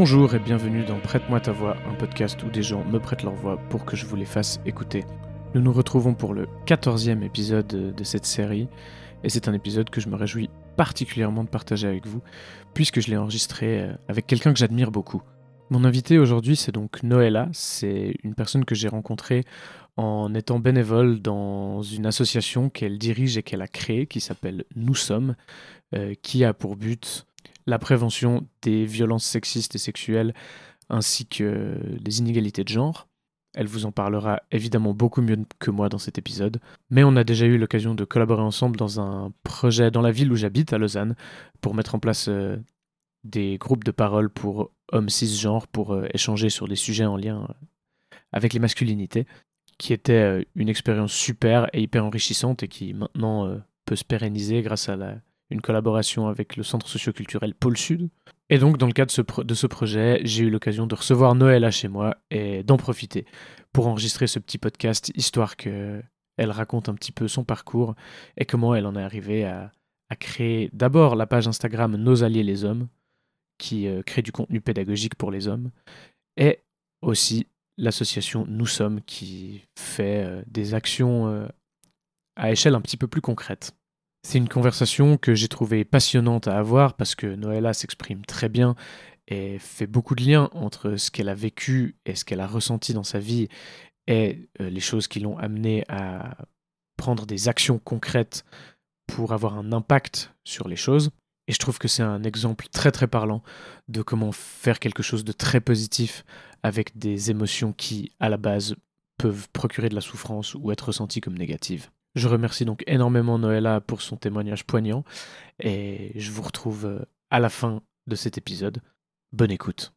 Bonjour et bienvenue dans Prête-moi ta voix, un podcast où des gens me prêtent leur voix pour que je vous les fasse écouter. Nous nous retrouvons pour le 14e épisode de cette série et c'est un épisode que je me réjouis particulièrement de partager avec vous puisque je l'ai enregistré euh, avec quelqu'un que j'admire beaucoup. Mon invité aujourd'hui c'est donc Noëlla, c'est une personne que j'ai rencontrée en étant bénévole dans une association qu'elle dirige et qu'elle a créée qui s'appelle Nous Sommes, euh, qui a pour but la prévention des violences sexistes et sexuelles, ainsi que les inégalités de genre. Elle vous en parlera évidemment beaucoup mieux que moi dans cet épisode, mais on a déjà eu l'occasion de collaborer ensemble dans un projet dans la ville où j'habite, à Lausanne, pour mettre en place euh, des groupes de parole pour hommes cisgenres, pour euh, échanger sur des sujets en lien euh, avec les masculinités, qui était une expérience super et hyper enrichissante et qui maintenant peut se pérenniser grâce à la, une collaboration avec le centre socioculturel Pôle Sud. Et donc, dans le cadre de ce, projet, j'ai eu l'occasion de recevoir Noëlla chez moi et d'en profiter pour enregistrer ce petit podcast, histoire qu'elle raconte un petit peu son parcours et comment elle en est arrivée à, créer d'abord la page Instagram Nos Alliés les Hommes, qui euh, crée du contenu pédagogique pour les hommes, et aussi l'association Nous Sommes, qui fait euh, des actions euh, à échelle un petit peu plus concrète. C'est une conversation que j'ai trouvée passionnante à avoir parce que Noëlla s'exprime très bien et fait beaucoup de liens entre ce qu'elle a vécu et ce qu'elle a ressenti dans sa vie et euh, les choses qui l'ont amenée à prendre des actions concrètes pour avoir un impact sur les choses. Et je trouve que c'est un exemple très très parlant de comment faire quelque chose de très positif avec des émotions qui, à la base, peuvent procurer de la souffrance ou être ressenties comme négatives. Je remercie donc énormément Noëlla pour son témoignage poignant et je vous retrouve euh, à la fin de cet épisode. Bonne écoute.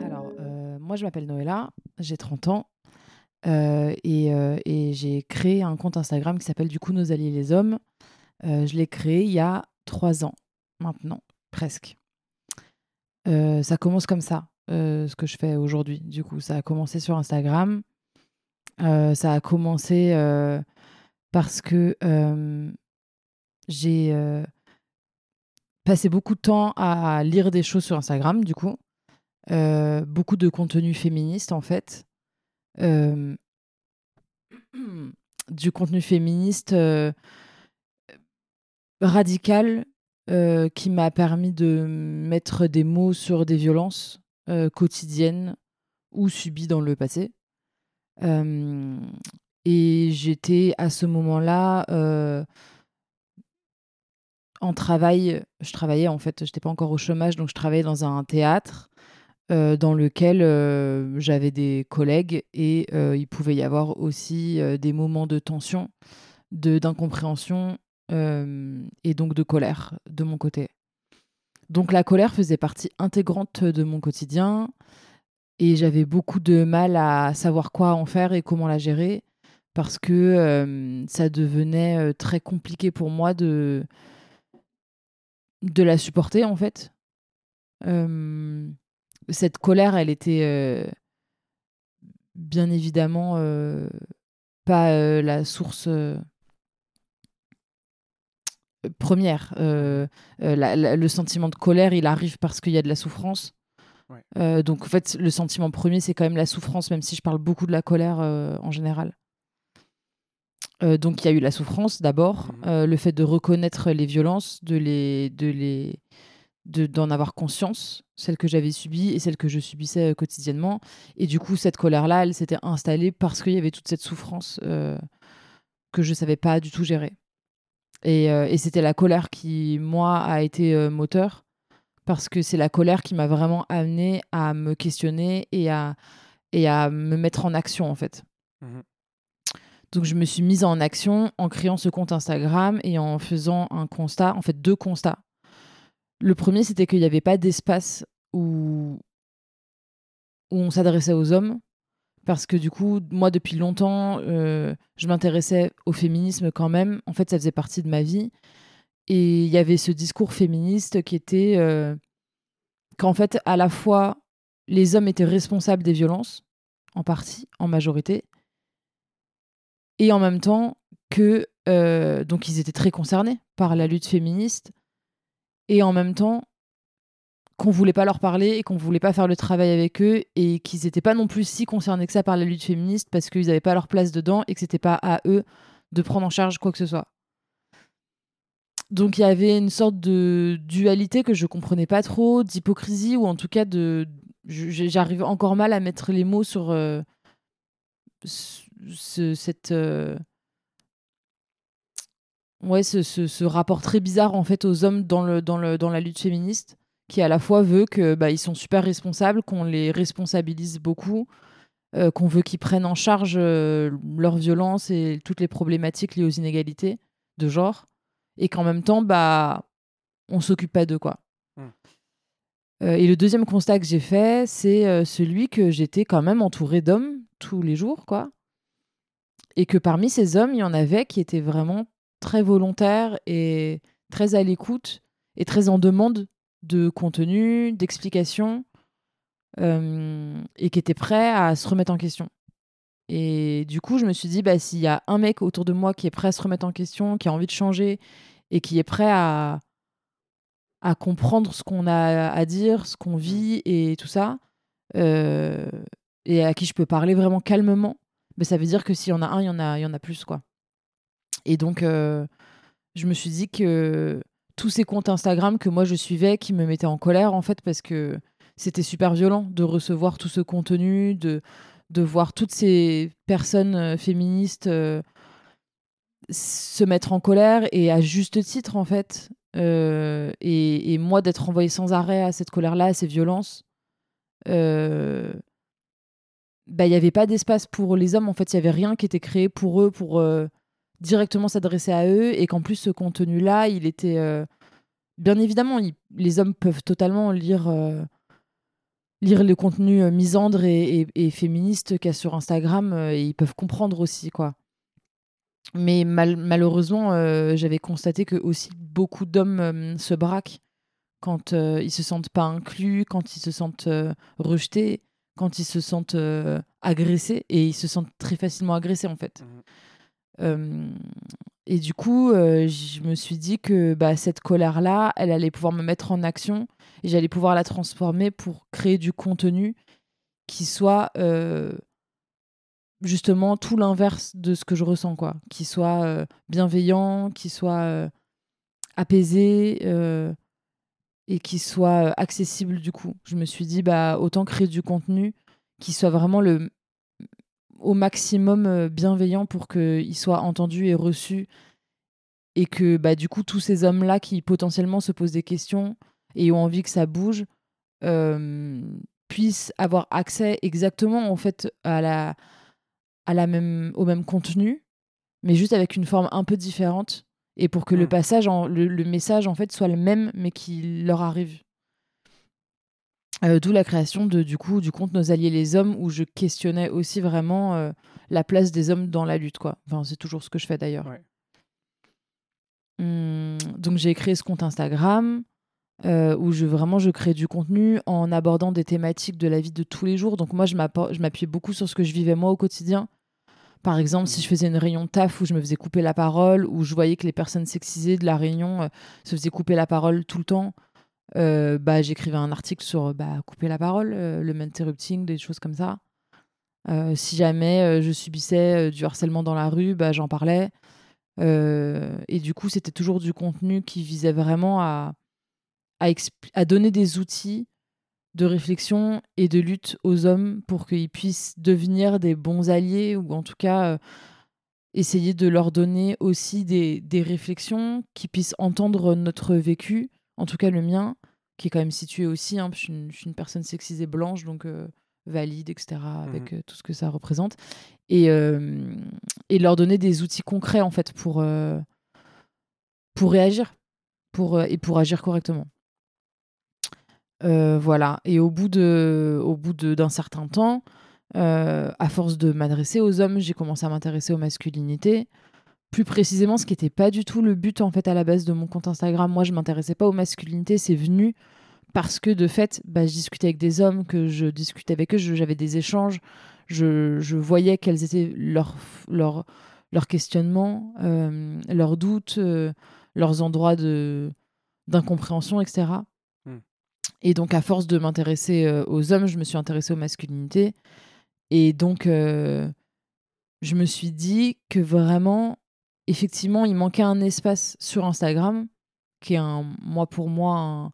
Alors, euh, moi je m'appelle Noëlla, j'ai 30 ans euh, et, et j'ai créé un compte Instagram qui s'appelle du coup Nos Alliés les Hommes. je l'ai créé il y a trois ans maintenant, presque. Euh, ça commence comme ça, euh, ce que je fais aujourd'hui. Du coup, ça a commencé sur Instagram. Euh, ça a commencé parce que j'ai passé beaucoup de temps à lire des choses sur Instagram, du coup. beaucoup de contenu féministe, en fait. du contenu féministe radical euh, qui m'a permis de mettre des mots sur des violences euh, quotidiennes ou subies dans le passé. Euh, et j'étais à ce moment-là en travail. Je travaillais en fait, je n'étais pas encore au chômage, donc je travaillais dans un théâtre. dans lequel j'avais des collègues et il pouvait y avoir aussi des moments de tension, d'incompréhension et donc de colère de mon côté. Donc la colère faisait partie intégrante de mon quotidien et j'avais beaucoup de mal à savoir quoi en faire et comment la gérer parce que euh, ça devenait euh, très compliqué pour moi de, de la supporter en fait. cette colère, elle était bien évidemment pas la source première. Euh, euh, le sentiment de colère, il arrive parce qu'il y a de la souffrance. Euh, donc en fait, le sentiment premier, c'est quand même la souffrance, même si je parle beaucoup de la colère euh, en général. Donc il y a eu la souffrance d'abord, Mhm. le fait de reconnaître les violences, de les, de les, de- d'en avoir conscience, celles que j'avais subies et celles que je subissais quotidiennement. Et du coup, cette colère-là, elle s'était installée parce qu'il y avait toute cette souffrance que je savais pas du tout gérer. Et, euh, et c'était la colère qui, moi, a été euh, moteur parce que c'est la colère qui m'a vraiment amené à me questionner et à, et à me mettre en action, en fait. Mhm. Donc je me suis mise en action en créant ce compte Instagram et en faisant un constat, en fait deux constats. Le premier, c'était qu'il n'y avait pas d'espace où, où on s'adressait aux hommes. Parce que du coup, moi, depuis longtemps, euh, je m'intéressais au féminisme quand même. En fait, ça faisait partie de ma vie. Et il y avait ce discours féministe qui était euh, qu'en fait, à la fois, les hommes étaient responsables des violences, en partie, en majorité, et en même temps que euh, donc ils étaient très concernés par la lutte féministe et en même temps qu'on voulait pas leur parler et qu'on voulait pas faire le travail avec eux et qu'ils n'étaient pas non plus si concernés que ça par la lutte féministe parce qu'ils n'avaient pas leur place dedans et que c'était pas à eux de prendre en charge quoi que ce soit. Donc il y avait une sorte de dualité que je comprenais pas trop, d'hypocrisie ou en tout cas de j'arrive encore mal à mettre les mots sur euh, ce- ce- cette euh, ouais ce- ce rapport très bizarre en fait aux hommes dans le dans le dans la lutte féministe qui à la fois veut que bah, ils sont super responsables qu'on les responsabilise beaucoup euh, qu'on veut qu'ils prennent en charge euh, leur violence et toutes les problématiques liées aux inégalités de genre et qu'en même temps bah on s'occupe pas d'eux quoi Mm. Euh, et le deuxième constat que j'ai fait c'est celui que j'étais quand même entourée d'hommes tous les jours quoi et que parmi ces hommes, il y en avait qui étaient vraiment très volontaires et très à l'écoute et très en demande de contenu, d'explications, euh, et qui étaient prêts à se remettre en question. Et du coup, je me suis dit, bah, s'il y a un mec autour de moi qui est prêt à se remettre en question, qui a envie de changer et qui est prêt à, à comprendre ce qu'on a à dire, ce qu'on vit et tout ça, euh, et à qui je peux parler vraiment calmement, bah, ça veut dire que s'il y en a un, il y en a, il y en a plus, quoi. Et donc, euh, je me suis dit que tous ces comptes Instagram que moi je suivais, qui me mettaient en colère, en fait, parce que c'était super violent de recevoir tout ce contenu, de, de voir toutes ces personnes euh, féministes euh, se mettre en colère, et à juste titre, en fait. Euh, et, moi, d'être envoyée sans arrêt à cette colère-là, à ces violences. Bah, il n'y avait pas d'espace pour les hommes. En fait, il n'y avait rien qui était créé pour eux, pour directement s'adresser à eux. Et qu'en plus, ce contenu-là, il était. euh, Bien évidemment, les hommes peuvent totalement lire, euh, lire le contenu euh, misandre et, féministe qu'il y a sur Instagram. et ils peuvent comprendre aussi, quoi. Mais mal- malheureusement, j'avais constaté que aussi beaucoup d'hommes se braquent quand ils se sentent pas inclus, quand ils se sentent rejetés, quand ils se sentent agressés et ils se sentent très facilement agressés en fait. Mhm. Euh, et du coup, euh, je me suis dit que bah, cette colère-là, elle allait pouvoir me mettre en action et j'allais pouvoir la transformer pour créer du contenu qui soit euh, justement tout l'inverse de ce que je ressens, quoi. Qui soit bienveillant, qui soit apaisé et qui soit accessible du coup. Je me suis dit, bah, autant créer du contenu qui soit vraiment le au maximum euh, bienveillant pour qu'il soit entendu et reçu et que bah, du coup tous ces hommes-là qui potentiellement se posent des questions et ont envie que ça bouge euh, puissent avoir accès exactement en fait à la, à la même, au même contenu mais juste avec une forme un peu différente et pour que le Mm. passage en- le, le message en fait soit le même mais qu'il leur arrive Euh, D'où la création de, du coup du compte Nos Alliés les Hommes où je questionnais aussi vraiment euh, la place des hommes dans la lutte quoi. Enfin c'est toujours ce que je fais d'ailleurs. Ouais. Hum, donc j'ai créé ce compte Instagram euh, où je vraiment je crée du contenu en abordant des thématiques de la vie de tous les jours. Donc moi je m'appuyais beaucoup sur ce que je vivais moi au quotidien. Par exemple, si je faisais une réunion de taf où je me faisais couper la parole, où je voyais que les personnes sexisées de la réunion euh, se faisaient couper la parole tout le temps, bah, j'écrivais un article sur bah, couper la parole, le interrupting, des choses comme ça. si jamais je subissais du harcèlement dans la rue, bah, j'en parlais. et du coup, c'était toujours du contenu qui visait vraiment à, à, donner des outils de réflexion et de lutte aux hommes pour qu'ils puissent devenir des bons alliés ou en tout cas essayer de leur donner aussi des, des réflexions qui puissent entendre notre vécu, en tout cas le mien, qui est quand même situé aussi, hein, je, suis une, personne sexisée blanche, donc euh, valide, etc., avec mmh euh, tout ce que ça représente, et, et leur donner des outils concrets, en fait, pour, euh, pour réagir, pour, et pour agir correctement. voilà, et au bout de, au bout d'un certain temps, à force de m'adresser aux hommes, j'ai commencé à m'intéresser aux masculinités, plus précisément ce qui n'était pas du tout le but en fait à la base de mon compte Instagram. Moi, je m'intéressais pas aux masculinités, c'est venu parce que de fait, bah, je discutais avec des hommes, que je discutais avec eux, j'avais des échanges, je, voyais quels étaient leurs leur, leur questionnements, euh, leurs doutes, euh, leurs endroits de d'incompréhension, etc. Hmm. Et donc, à force de m'intéresser euh, aux hommes, je me suis intéressée aux masculinités. Et donc, je me suis dit que vraiment, effectivement, il manquait un espace sur Instagram, qui est pour moi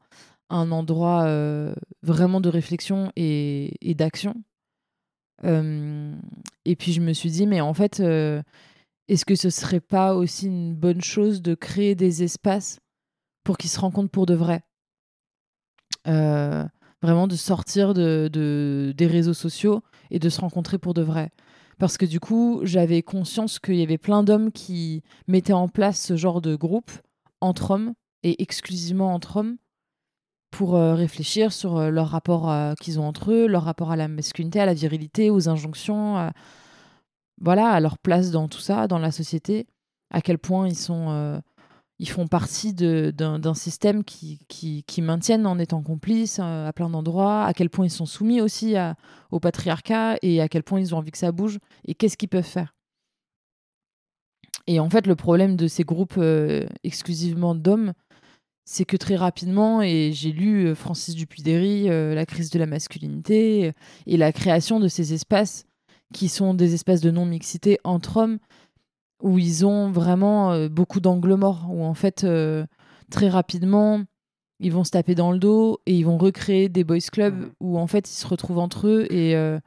un, endroit euh, vraiment de réflexion et, d'action. et puis je me suis dit, mais en fait, euh, est-ce que ce serait pas aussi une bonne chose de créer des espaces pour qu'ils se rencontrent pour de vrai? Euh, Vraiment de sortir de, des réseaux sociaux et de se rencontrer pour de vrai parce que du coup, j'avais conscience qu'il y avait plein d'hommes qui mettaient en place ce genre de groupe entre hommes et exclusivement entre hommes pour euh, réfléchir sur euh, leur rapport euh, qu'ils ont entre eux, leur rapport à la masculinité, à la virilité, aux injonctions, voilà, à leur place dans tout ça, dans la société, à quel point ils sont ils font partie d'un système qui, qui, qui, maintiennent en étant complices euh, à plein d'endroits, à quel point ils sont soumis aussi au patriarcat et à quel point ils ont envie que ça bouge et qu'est-ce qu'ils peuvent faire. Et en fait, le problème de ces groupes euh, exclusivement d'hommes, c'est que très rapidement, et j'ai lu euh, Francis Dupuy-Derry, La crise de la masculinité, et la création de ces espaces qui sont des espaces de non-mixité entre hommes, où ils ont vraiment euh, beaucoup d'angles morts, où en fait, euh, très rapidement, ils vont se taper dans le dos et ils vont recréer des boys clubs mmh où en fait, ils se retrouvent entre eux euh,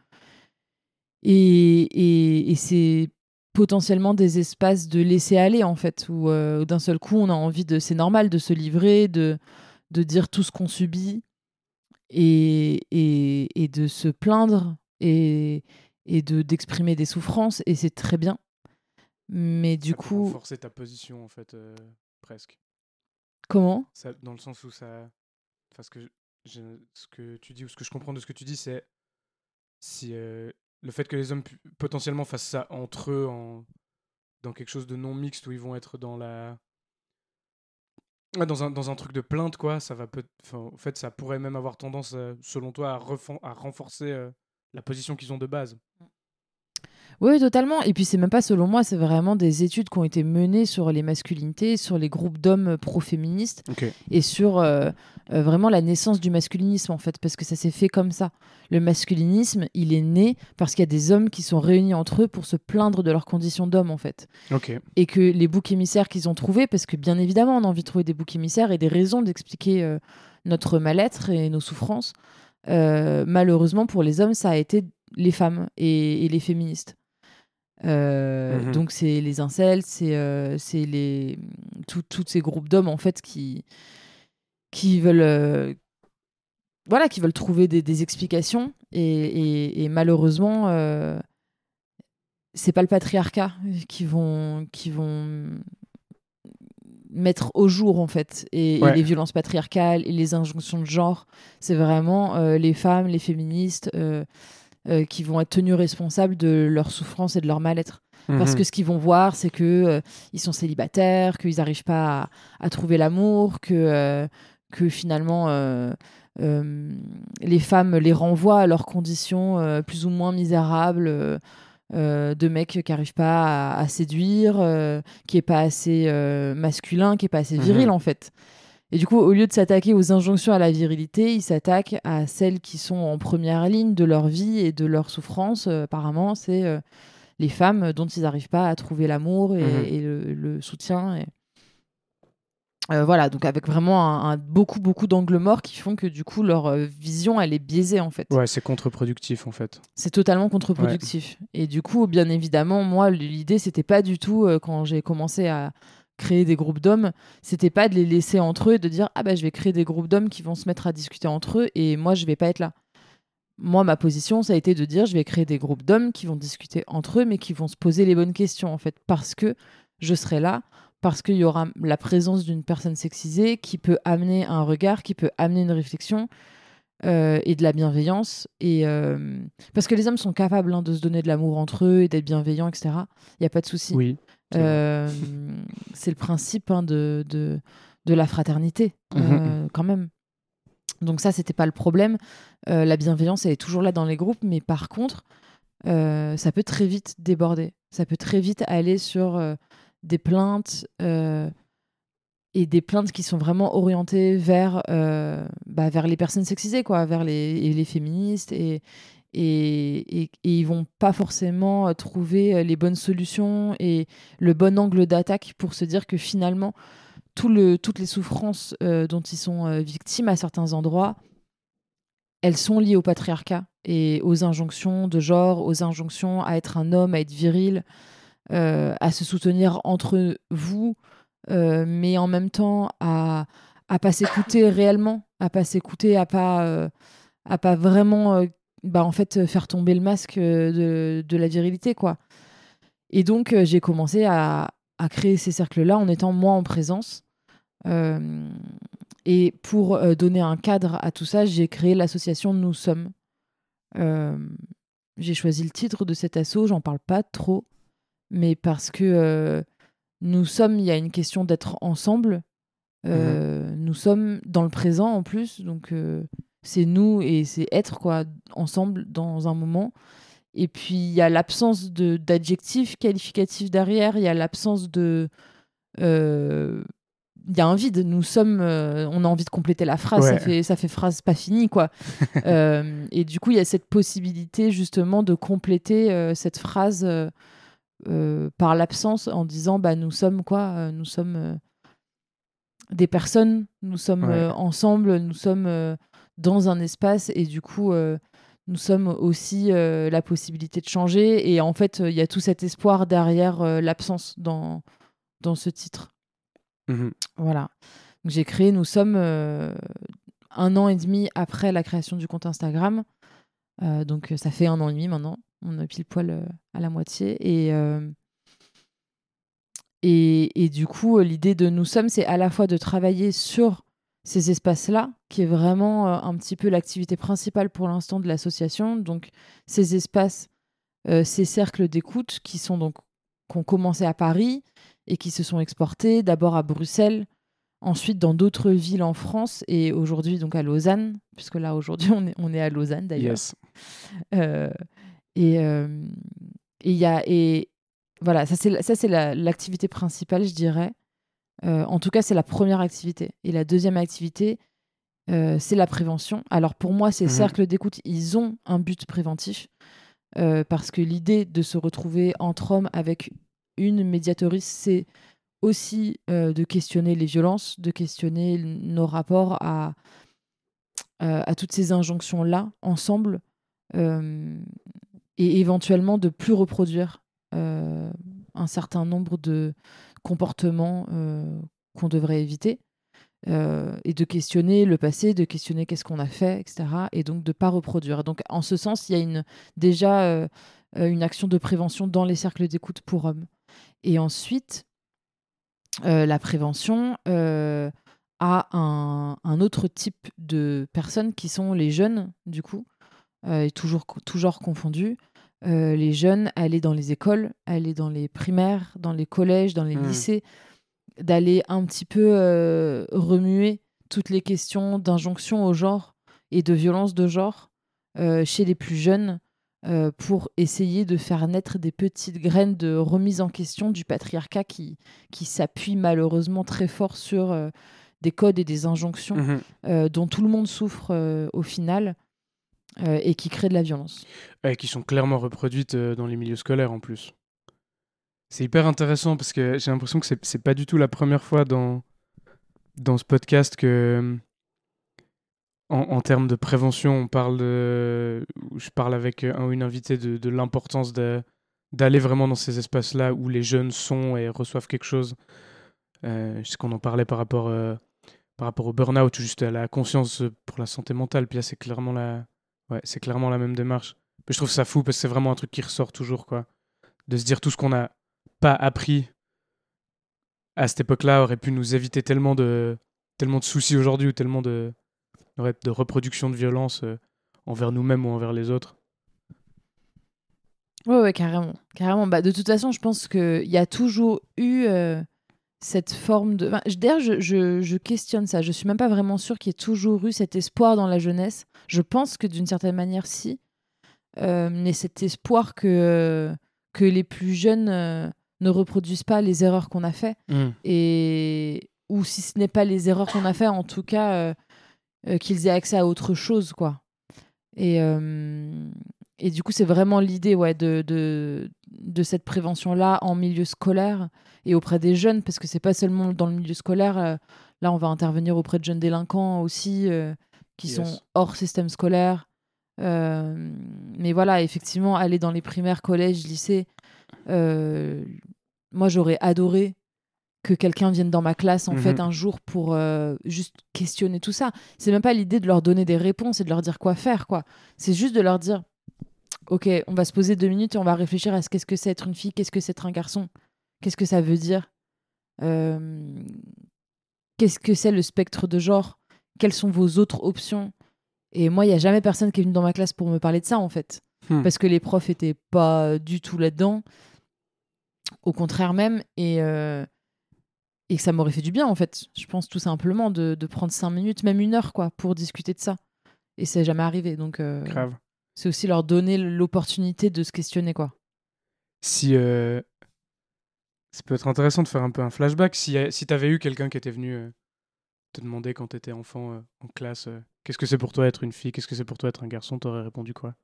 et, et, et, c'est potentiellement des espaces de laisser aller en fait, où, d'un seul coup, on a envie de. C'est normal de se livrer, de, de dire tout ce qu'on subit et, et, et de se plaindre et, et de d'exprimer des souffrances et c'est très bien mais du ça coup. renforcer ta position, en fait, euh, presque. Comment? Ça, Dans le sens où ça. Enfin, ce que, ce que tu dis, ou ce que je comprends de ce que tu dis, c'est. Si euh, le fait que les hommes potentiellement fassent ça entre eux en, dans quelque chose de non mixte où ils vont être dans la. dans, un, dans un truc de plainte, quoi, ça va peut en fait, ça pourrait même avoir tendance, euh, selon toi, à, à renforcer la position qu'ils ont de base. Oui, totalement. Et puis, c'est même pas selon moi, c'est vraiment des études qui ont été menées sur les masculinités, sur les groupes d'hommes pro-féministes et sur euh, euh, vraiment la naissance du masculinisme, en fait, parce que ça s'est fait comme ça. Le masculinisme, il est né parce qu'il y a des hommes qui sont réunis entre eux pour se plaindre de leurs conditions d'hommes, en fait. Et que les boucs émissaires qu'ils ont trouvés, parce que bien évidemment, on a envie de trouver des boucs émissaires et des raisons d'expliquer euh, notre mal-être et nos souffrances. malheureusement, pour les hommes, ça a été les femmes et les féministes. Euh, mmh donc c'est les incels, c'est euh, les tous ces groupes d'hommes en fait qui qui veulent euh, voilà qui veulent trouver des, des explications. Et, et, malheureusement c'est pas le patriarcat qui vont qui vont mettre au jour en fait. Et, les violences patriarcales et les injonctions de genre c'est vraiment les femmes les féministes euh, qui vont être tenus responsables de leur souffrance et de leur mal-être. Parce mhm. que ce qu'ils vont voir, c'est que euh, ils sont célibataires, qu'ils n'arrivent pas à, trouver l'amour, que, euh, que finalement les femmes les renvoient à leurs conditions plus ou moins misérables. de mecs qui n'arrivent pas à, séduire, qui est pas assez masculin, qui est pas assez viril mhm. en fait. Et du coup, au lieu de s'attaquer aux injonctions à la virilité, ils s'attaquent à celles qui sont en première ligne de leur vie et de leur souffrance. Euh, apparemment, c'est euh, les femmes dont ils n'arrivent pas à trouver l'amour et, mhm. le, soutien. Et... Euh, voilà, donc avec vraiment un, beaucoup, beaucoup d'angles morts qui font que du coup, leur vision, elle est biaisée en fait. Ouais, c'est contre-productif en fait. C'est totalement contre-productif. Et du coup, bien évidemment, moi, l'idée, c'était pas du tout, quand j'ai commencé à créer des groupes d'hommes, c'était pas de les laisser entre eux et de dire ah bah je vais créer des groupes d'hommes qui vont se mettre à discuter entre eux et moi je vais pas être là. Moi ma position ça a été de dire je vais créer des groupes d'hommes qui vont discuter entre eux mais qui vont se poser les bonnes questions en fait parce que je serai là parce qu'il y aura la présence d'une personne sexisée qui peut amener un regard, qui peut amener une réflexion euh, et de la bienveillance. Et euh, parce que les hommes sont capables hein, de se donner de l'amour entre eux et d'être bienveillants, etc. Il n'y a pas de souci. Oui. Euh, c'est le principe hein, de, de, de, la fraternité, mhm. euh, quand même. Donc ça, c'était pas le problème. Euh, la bienveillance, elle est toujours là dans les groupes, mais par contre, ça peut très vite déborder. Ça peut très vite aller sur des plaintes et des plaintes qui sont vraiment orientées vers, bah, vers les personnes sexisées, quoi, vers les, les féministes et, et, et, ils vont pas forcément euh, trouver euh, les bonnes solutions et le bon angle d'attaque pour se dire que finalement tout le, toutes les souffrances euh, dont ils sont victimes à certains endroits, elles sont liées au patriarcat et aux injonctions de genre, aux injonctions à être un homme, à être viril, à se soutenir entre vous, mais en même temps à à pas s'écouter réellement, à pas s'écouter, à pas à pas vraiment bah, en fait, faire tomber le masque euh, de, la virilité, quoi. Et donc, euh, j'ai commencé à, créer ces cercles-là en étant moi en présence. Euh, et pour donner un cadre à tout ça, j'ai créé l'association Nous Sommes. j'ai choisi le titre de cet assaut, j'en parle pas trop, mais parce que nous sommes, il y a une question d'être ensemble. Mmh nous sommes dans le présent en plus, donc c'est nous et c'est être quoi ensemble dans un moment. Et puis il y a l'absence de d'adjectifs qualificatifs derrière, il y a l'absence de euh, il y a un vide. Nous sommes, euh, on a envie de compléter la phrase. Ça fait, ça fait phrase pas finie, quoi. Euh, et du coup, il y a cette possibilité justement de compléter cette phrase par l'absence en disant, bah, nous sommes quoi Nous sommes des personnes. Nous sommes ensemble. Nous sommes dans un espace et du coup euh, nous sommes aussi euh, la possibilité de changer et en fait il y a tout cet espoir derrière euh, l'absence dans, dans ce titre. Mmh voilà. J'ai créé, nous sommes un an et demi après la création du compte Instagram. donc ça fait un an et demi maintenant. On a pile poil à la moitié. Et, et, et, du coup, l'idée de nous sommes, c'est à la fois de travailler sur ces espaces-là, qui est vraiment euh, un petit peu l'activité principale pour l'instant de l'association. Donc ces espaces, euh, ces cercles d'écoute qui sont donc qui ont commencé à Paris et qui se sont exportés d'abord à Bruxelles, ensuite dans d'autres villes en France et aujourd'hui donc à Lausanne, puisque là aujourd'hui on est, on est à Lausanne d'ailleurs. Euh, et il y a et voilà ça c'est ça c'est l'activité principale je dirais euh, en tout cas, c'est la première activité. Et la deuxième activité, euh, c'est la prévention. Alors pour moi, ces mhm. cercles d'écoute, ils ont un but préventif. Euh, parce que l'idée de se retrouver entre hommes avec une médiatrice, c'est aussi de questionner les violences, de questionner nos rapports à, à toutes ces injonctions-là ensemble, et éventuellement de plus reproduire un certain nombre de, comportements euh, qu'on devrait éviter. Euh, et de questionner le passé, de questionner qu'est-ce qu'on a fait, etc. Et donc de ne pas reproduire. Donc en ce sens, il y a déjà euh, une action de prévention dans les cercles d'écoute pour hommes. Et ensuite, la prévention a un, autre type de personnes qui sont les jeunes, du coup, et toujours confondus, euh, les jeunes, aller dans les écoles, aller dans les primaires, dans les collèges, dans les mmh. lycées, d'aller un petit peu euh, remuer toutes les questions d'injonction au genre et de violence de genre euh, chez les plus jeunes pour essayer de faire naître des petites graines de remise en question du patriarcat qui, qui s'appuie malheureusement très fort sur des codes et des injonctions euh, dont tout le monde souffre au final euh, et qui créent de la violence. Ouais, qui sont clairement reproduites euh, dans les milieux scolaires en plus. C'est hyper intéressant parce que j'ai l'impression que c'est pas du tout la première fois dans, dans ce podcast que, en, termes de prévention, on parle de, je parle avec un ou une invitée de, l'importance d'aller vraiment dans ces espaces-là où les jeunes sont et reçoivent quelque chose. Euh, je sais qu'on en parlait par rapport, euh, par rapport au burn-out ou juste à la conscience pour la santé mentale. Puis là, c'est clairement la, ouais, c'est clairement la même démarche. Mais je trouve ça fou parce que c'est vraiment un truc qui ressort toujours, quoi. De se dire tout ce qu'on n'a pas appris à cette époque-là aurait pu nous éviter tellement de, tellement de soucis aujourd'hui ou tellement de, de reproduction de violence euh, envers nous-mêmes ou envers les autres. Ouais, ouais, carrément. carrément. Bah, de toute façon, je pense qu'il y a toujours eu euh, cette forme de. Enfin, D'ailleurs, je, je, je questionne ça. Je suis même pas vraiment sûre qu'il y ait toujours eu cet espoir dans la jeunesse. Je pense que d'une certaine manière, si. Euh, mais cet espoir que, euh, que les plus jeunes euh, ne reproduisent pas les erreurs qu'on a fait. Et. Ou si ce n'est pas les erreurs qu'on a fait, en tout cas, euh, qu'ils aient accès à autre chose, quoi. Et. et du coup, c'est vraiment l'idée ouais, de, de, de cette prévention-là en milieu scolaire et auprès des jeunes, parce que c'est pas seulement dans le milieu scolaire. euh, là, on va intervenir auprès de jeunes délinquants aussi, euh, qui Yes. sont hors système scolaire. Euh, mais voilà, effectivement, aller dans les primaires, collèges, lycées, moi, j'aurais adoré que quelqu'un vienne dans ma classe, en Mhm. fait, un jour pour juste questionner tout ça. C'est même pas l'idée de leur donner des réponses et de leur dire quoi faire, quoi. C'est juste de leur dire Ok, on va se poser deux minutes et on va réfléchir à ce qu'est-ce que c'est être une fille, qu'est-ce que c'est être un garçon, qu'est-ce que ça veut dire, Euh, qu'est-ce que c'est le spectre de genre, quelles sont vos autres options? Et moi, il n'y a jamais personne qui est venu dans ma classe pour me parler de ça, en fait. Hmm. Parce que les profs étaient pas du tout là-dedans. Au contraire même. Et, euh, et que ça m'aurait fait du bien, en fait. Je pense tout simplement de, de prendre cinq minutes, même une heure, quoi, pour discuter de ça. Et c'est jamais arrivé. Donc, euh, Grave. C'est aussi leur donner l'opportunité de se questionner, quoi. Si euh, ça peut être intéressant de faire un peu un flashback, si, euh, si tu avais eu quelqu'un qui était venu euh, te demander quand tu étais enfant euh, en classe, qu'est-ce que c'est pour toi être une fille, qu'est-ce que c'est pour toi être un garçon, t'aurais répondu quoi?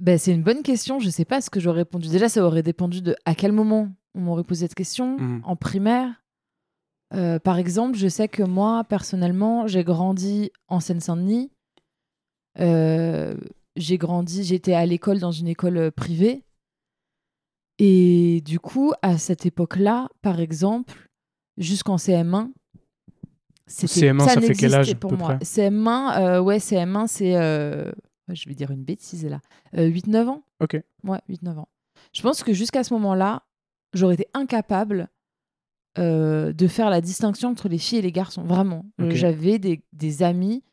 Ben, c'est une bonne question. Je sais pas ce que j'aurais répondu. Déjà, ça aurait dépendu de à quel moment on m'aurait posé cette question? Mhm. En primaire, Euh, par exemple, je sais que moi, personnellement, j'ai grandi en Seine-Saint-Denis. Euh, j'ai grandi, j'étais à l'école dans une école euh, privée. Et du coup, à cette époque-là, par exemple, jusqu'en CM1, c'était CM1, ça fait quel âge, à pour peu moi. près CM1, euh, ouais, CM1, c'est. euh, je vais dire une bêtise là. Euh, 8-9 ans Ok. Ouais, 8-9 ans. Je pense que jusqu'à ce moment-là, j'aurais été incapable de faire la distinction entre les filles et les garçons. Vraiment. J'avais des, des amis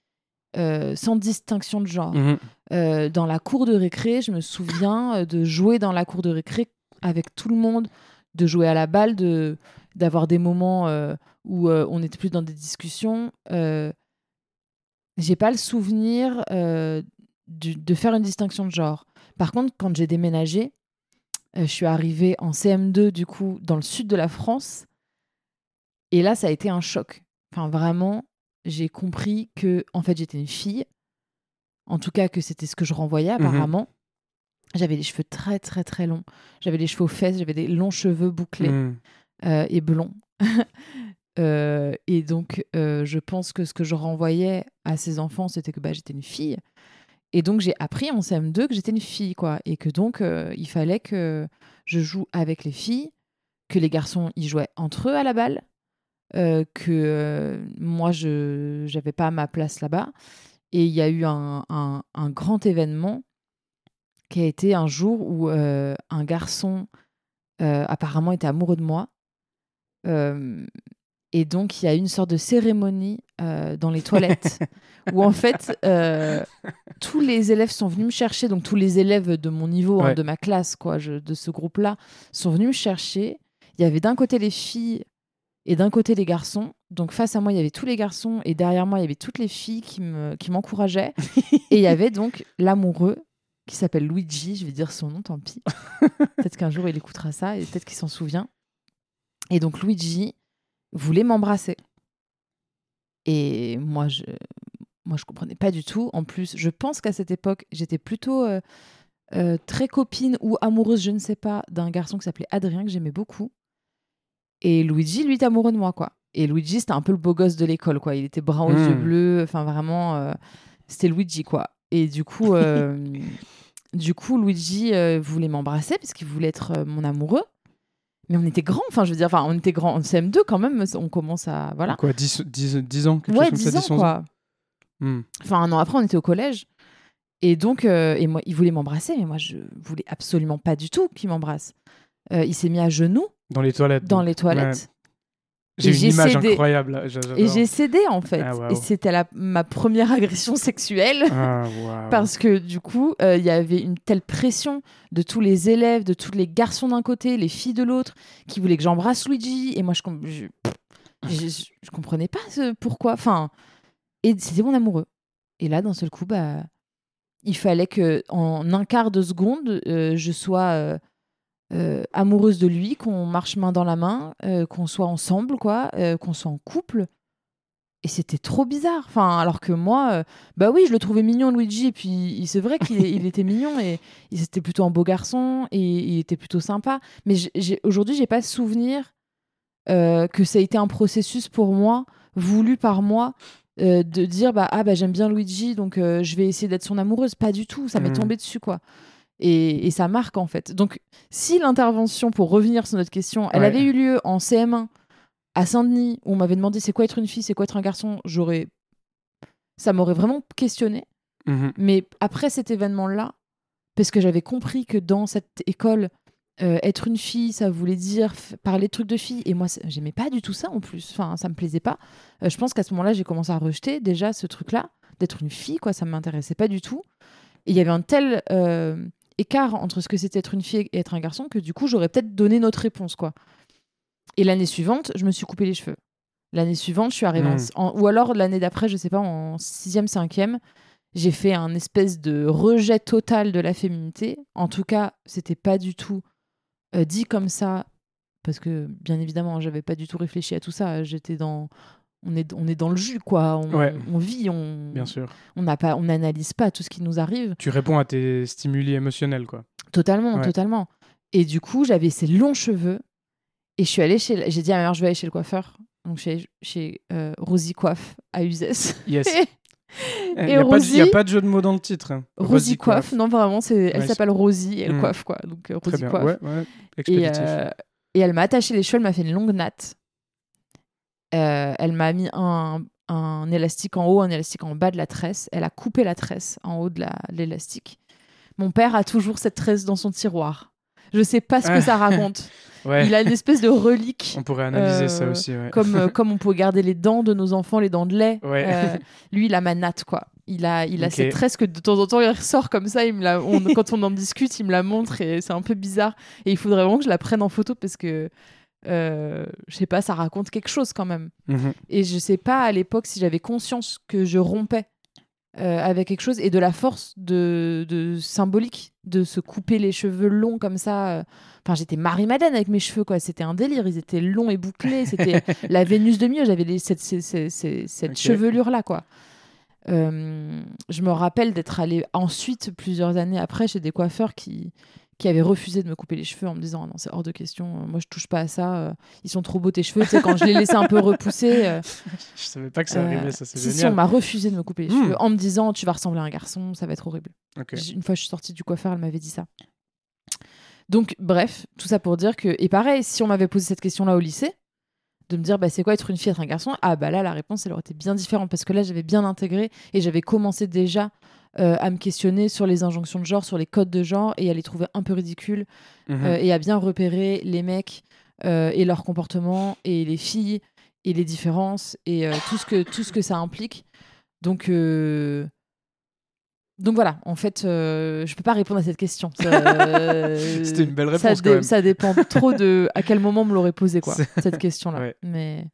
euh, sans distinction de genre. Mhm. Euh, dans la cour de récré, je me souviens euh, de jouer dans la cour de récré avec tout le monde, de jouer à la balle, de d'avoir des moments euh, où on était plus dans des discussions. J'ai pas le souvenir du- de faire une distinction de genre. Par contre, quand j'ai déménagé, je suis arrivée en CM2 du coup dans le sud de la France, et là ça a été un choc. Enfin vraiment, j'ai compris que en fait j'étais une fille. En tout cas que c'était ce que je renvoyais apparemment. J'avais les cheveux très très très longs. J'avais les cheveux aux fesses, j'avais des longs cheveux bouclés Mhm. euh, et blonds. Euh, et donc, euh, je pense que ce que je renvoyais à ces enfants, c'était que bah, j'étais une fille. Et donc, j'ai appris en CM2 que j'étais une fille, quoi. Et que donc, il fallait que je joue avec les filles, que les garçons, ils jouaient entre eux à la balle, euh, que euh, moi, je n'avais pas ma place là-bas. Et il y a eu un, un- un grand événement qui a été un jour où euh, un garçon apparemment était amoureux de moi. Et donc, il y a eu une sorte de cérémonie euh, dans les toilettes où, en fait, euh, tous les élèves sont venus me chercher. Donc, tous les élèves de mon niveau, hein, de ma classe, quoi, je- de ce groupe-là, sont venus me chercher. Il y avait d'un côté les filles et d'un côté les garçons. Donc, face à moi, il y avait tous les garçons et derrière moi, il y avait toutes les filles qui me- qui m'encourageaient. et il y avait donc l'amoureux qui s'appelle Luigi. Je vais dire son nom, tant pis. peut-être qu'un jour, il écoutera ça et peut-être qu'il s'en souvient. Et donc, Luigi voulait m'embrasser. Et moi, je moi, je comprenais pas du tout. En plus, je pense qu'à cette époque, j'étais plutôt euh, euh, très copine ou amoureuse, je ne sais pas, d'un garçon qui s'appelait Adrien, que j'aimais beaucoup. Et Luigi, lui, est amoureux de moi, quoi. Et Luigi, c'était un peu le beau gosse de l'école, quoi. Il était brun aux yeux Hmm. bleus, enfin vraiment, euh, c'était Luigi, quoi. Et du coup, euh, du coup, Luigi euh, voulait m'embrasser parce qu'il voulait être mon amoureux. Mais on était grands, enfin, je veux dire, enfin, on était grands en CM2 quand même. On commence à, voilà. Quoi, 10, 10, 10 ans quelque Ouais, chose comme 10 ça, ans, quoi. Hmm. Enfin, un an après, on était au collège. Et donc, et moi, il voulait m'embrasser, mais moi, je voulais absolument pas du tout qu'il m'embrasse. Euh, il s'est mis à genoux Dans les toilettes. dans les toilettes. J'ai une image cédé. incroyable. Et j'ai cédé, en fait. Ah. Et c'était ma première agression sexuelle. Ah. Parce que du coup, euh, il y avait une telle pression de tous les élèves, de tous les garçons d'un côté, les filles de l'autre, qui voulaient que j'embrasse Luigi. Et moi, je, com- je, je, je- je comprenais pas ce pourquoi. Enfin, et c'était mon amoureux. Et là, d'un seul coup, bah, il fallait que en un quart de seconde, euh, je sois euh, amoureuse de lui, qu'on marche main dans la main, euh, qu'on soit ensemble, quoi, euh, qu'on soit en couple. Et c'était trop bizarre. Enfin, alors que moi, bah oui, je le trouvais mignon, Luigi. Et puis, c'est vrai qu'il il était mignon et il était plutôt un beau garçon et il était plutôt sympa. Mais aujourd'hui, j'ai pas souvenir que ça a été un processus pour moi, voulu par moi, de dire bah ah bah j'aime bien Luigi, donc je vais essayer d'être son amoureuse. Pas du tout. Ça m'est Mhm. tombé dessus quoi. Et, et ça marque en fait. Donc, si l'intervention, pour revenir sur notre question, elle Ouais. avait eu lieu en CM1 à Saint-Denis, où on m'avait demandé c'est quoi être une fille, c'est quoi être un garçon, j'aurais. Ça m'aurait vraiment questionné. Mhm. Mais après cet événement-là, parce que j'avais compris que dans cette école, euh, être une fille, ça voulait dire parler de trucs de filles. Et moi, j'aimais pas du tout ça en plus. Enfin, ça me plaisait pas. Euh, je pense qu'à ce moment-là, j'ai commencé à rejeter déjà ce truc-là, d'être une fille, quoi. Ça m'intéressait pas du tout. Et il y avait un tel euh, écart entre ce que c'était être une fille et être un garçon que du coup, j'aurais peut-être donné notre réponse, quoi. Et l'année suivante, je me suis coupé les cheveux. L'année suivante, je suis arrivée en- Mm. en- ou alors l'année d'après, je sais pas, en sixième, cinquième, j'ai fait un espèce de rejet total de la féminité. En tout cas, c'était pas du tout euh, dit comme ça, parce que bien évidemment, j'avais pas du tout réfléchi à tout ça. J'étais dans, on est, on est dans le jus, quoi. On, Ouais. on vit, on, Bien sûr. on n'a pas, on n'analyse pas tout ce qui nous arrive. Tu réponds à tes stimuli émotionnels, quoi. Totalement, Ouais. totalement. Et du coup, j'avais ces longs cheveux. Et je suis allée chez. J'ai dit à ma mère, je vais aller chez le coiffeur. Donc, chez, chez euh, Rosie Coiffe à Uzès. Yes. Il n'y a, pas de- Rosie- y a pas de jeu de mots dans le titre. hein. Rosie Coiffe, non, vraiment, c'est, elle Ouais, s'appelle Rosie et elle Mm. coiffe, quoi. Donc, euh, Rosie. Coiffe. Et, euh, et elle m'a attaché les cheveux, elle m'a fait une longue natte. Euh, elle m'a mis un, un élastique en haut, un élastique en bas de la tresse. Elle a coupé la tresse en haut de la- de l'élastique. Mon père a toujours cette tresse dans son tiroir. Je sais pas ce que Ah. ça raconte. Ouais. Il a une espèce de relique. On pourrait analyser ça euh, aussi. Ouais. Comme, euh, comme on peut garder les dents de nos enfants, les dents de lait. Ouais. Euh, lui, il a ma natte, quoi. Il a, il a cette tresse que de temps en temps, il ressort comme ça. Il me la, on- quand on en discute, il me la montre et c'est un peu bizarre. Et il faudrait vraiment que je la prenne en photo parce que, euh, je sais pas, ça raconte quelque chose quand même. Mhm. Et je sais pas à l'époque si j'avais conscience que je rompais euh, avec quelque chose et de la force de, de symbolique de se couper les cheveux longs comme ça. euh. Enfin, j'étais Marie-Madeleine avec mes cheveux, quoi. C'était un délire. Ils étaient longs et bouclés. C'était la Vénus de mieux. J'avais cette, cette, cette- chevelure-là, quoi. Euh, je me rappelle d'être allée ensuite, plusieurs années après, chez des coiffeurs qui, qui avaient refusé de me couper les cheveux en me disant Ah non, c'est hors de question, moi je touche pas à ça, euh, ils sont trop beaux tes cheveux. tu sais, quand je les laissais un peu repousser, euh, Je savais pas que ça euh, arrivait, ça c'est si, on m'a refusé de me couper les Hmm. cheveux en me disant Tu vas ressembler à un garçon, ça va être horrible. Une fois je suis sortie du coiffeur, elle m'avait dit ça. Donc, bref, tout ça pour dire que. Et pareil, si on m'avait posé cette question-là au lycée, de me dire bah, c'est quoi être une fille, être un garçon, ah bah là, la réponse, elle aurait été bien différente parce que là, j'avais bien intégré et j'avais commencé déjà euh, à me questionner sur les injonctions de genre, sur les codes de genre et à les trouver un peu ridicules Mhm. euh, et à bien repérer les mecs euh, et leur comportement et les filles et les différences et tout, ce que, tout ce que ça implique. Donc, donc voilà, en fait, euh, je peux pas répondre à cette question. Ça- C'était une belle ça réponse, dé- quand même. Ça dépend trop de à quel moment me l'aurait posé, quoi, cette question-là. Ouais. Mais,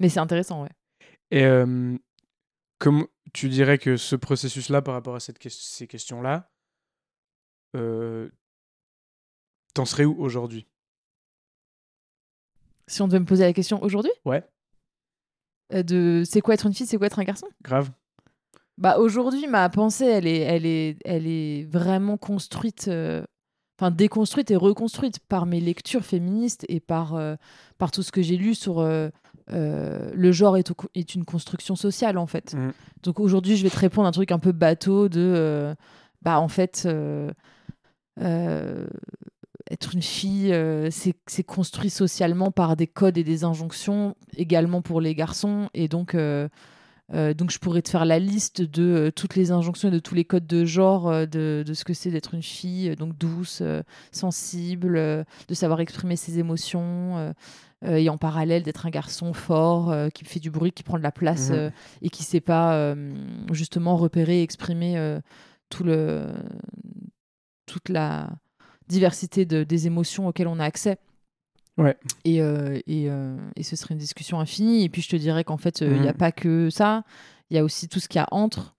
mais c'est intéressant, ouais. Et comme tu dirais que ce processus-là, par rapport à cette ces questions-là, euh, t'en serais où aujourd'hui? Si on devait me poser la question aujourd'hui? Ouais. euh, de c'est quoi être une fille, c'est quoi être un garçon? Grave. Bah aujourd'hui, ma pensée, elle est, elle est, elle est vraiment construite, euh, enfin déconstruite et reconstruite par mes lectures féministes et par, euh, par tout ce que j'ai lu sur euh, euh, le genre est, au- est une construction sociale en fait. Mm. Donc aujourd'hui, je vais te répondre un truc un peu bateau de, euh, bah en fait, euh, être une fille, c'est construit socialement par des codes et des injonctions, également pour les garçons. Et donc, donc je pourrais te faire la liste de toutes les injonctions et de tous les codes de genre, de, de ce que c'est d'être une fille, donc douce, sensible, de savoir exprimer ses émotions. Euh, et en parallèle d'être un garçon fort, euh, qui fait du bruit, qui prend de la place Mhm. euh, et qui sait pas justement repérer et exprimer tout le, toute la diversité de, des émotions auxquelles on a accès. Ouais. Et, euh, et, euh, et ce serait une discussion infinie. Et puis je te dirais qu'en fait, euh, il n'y a Mhm. pas que ça. Il y a aussi tout ce qu'il y a entre.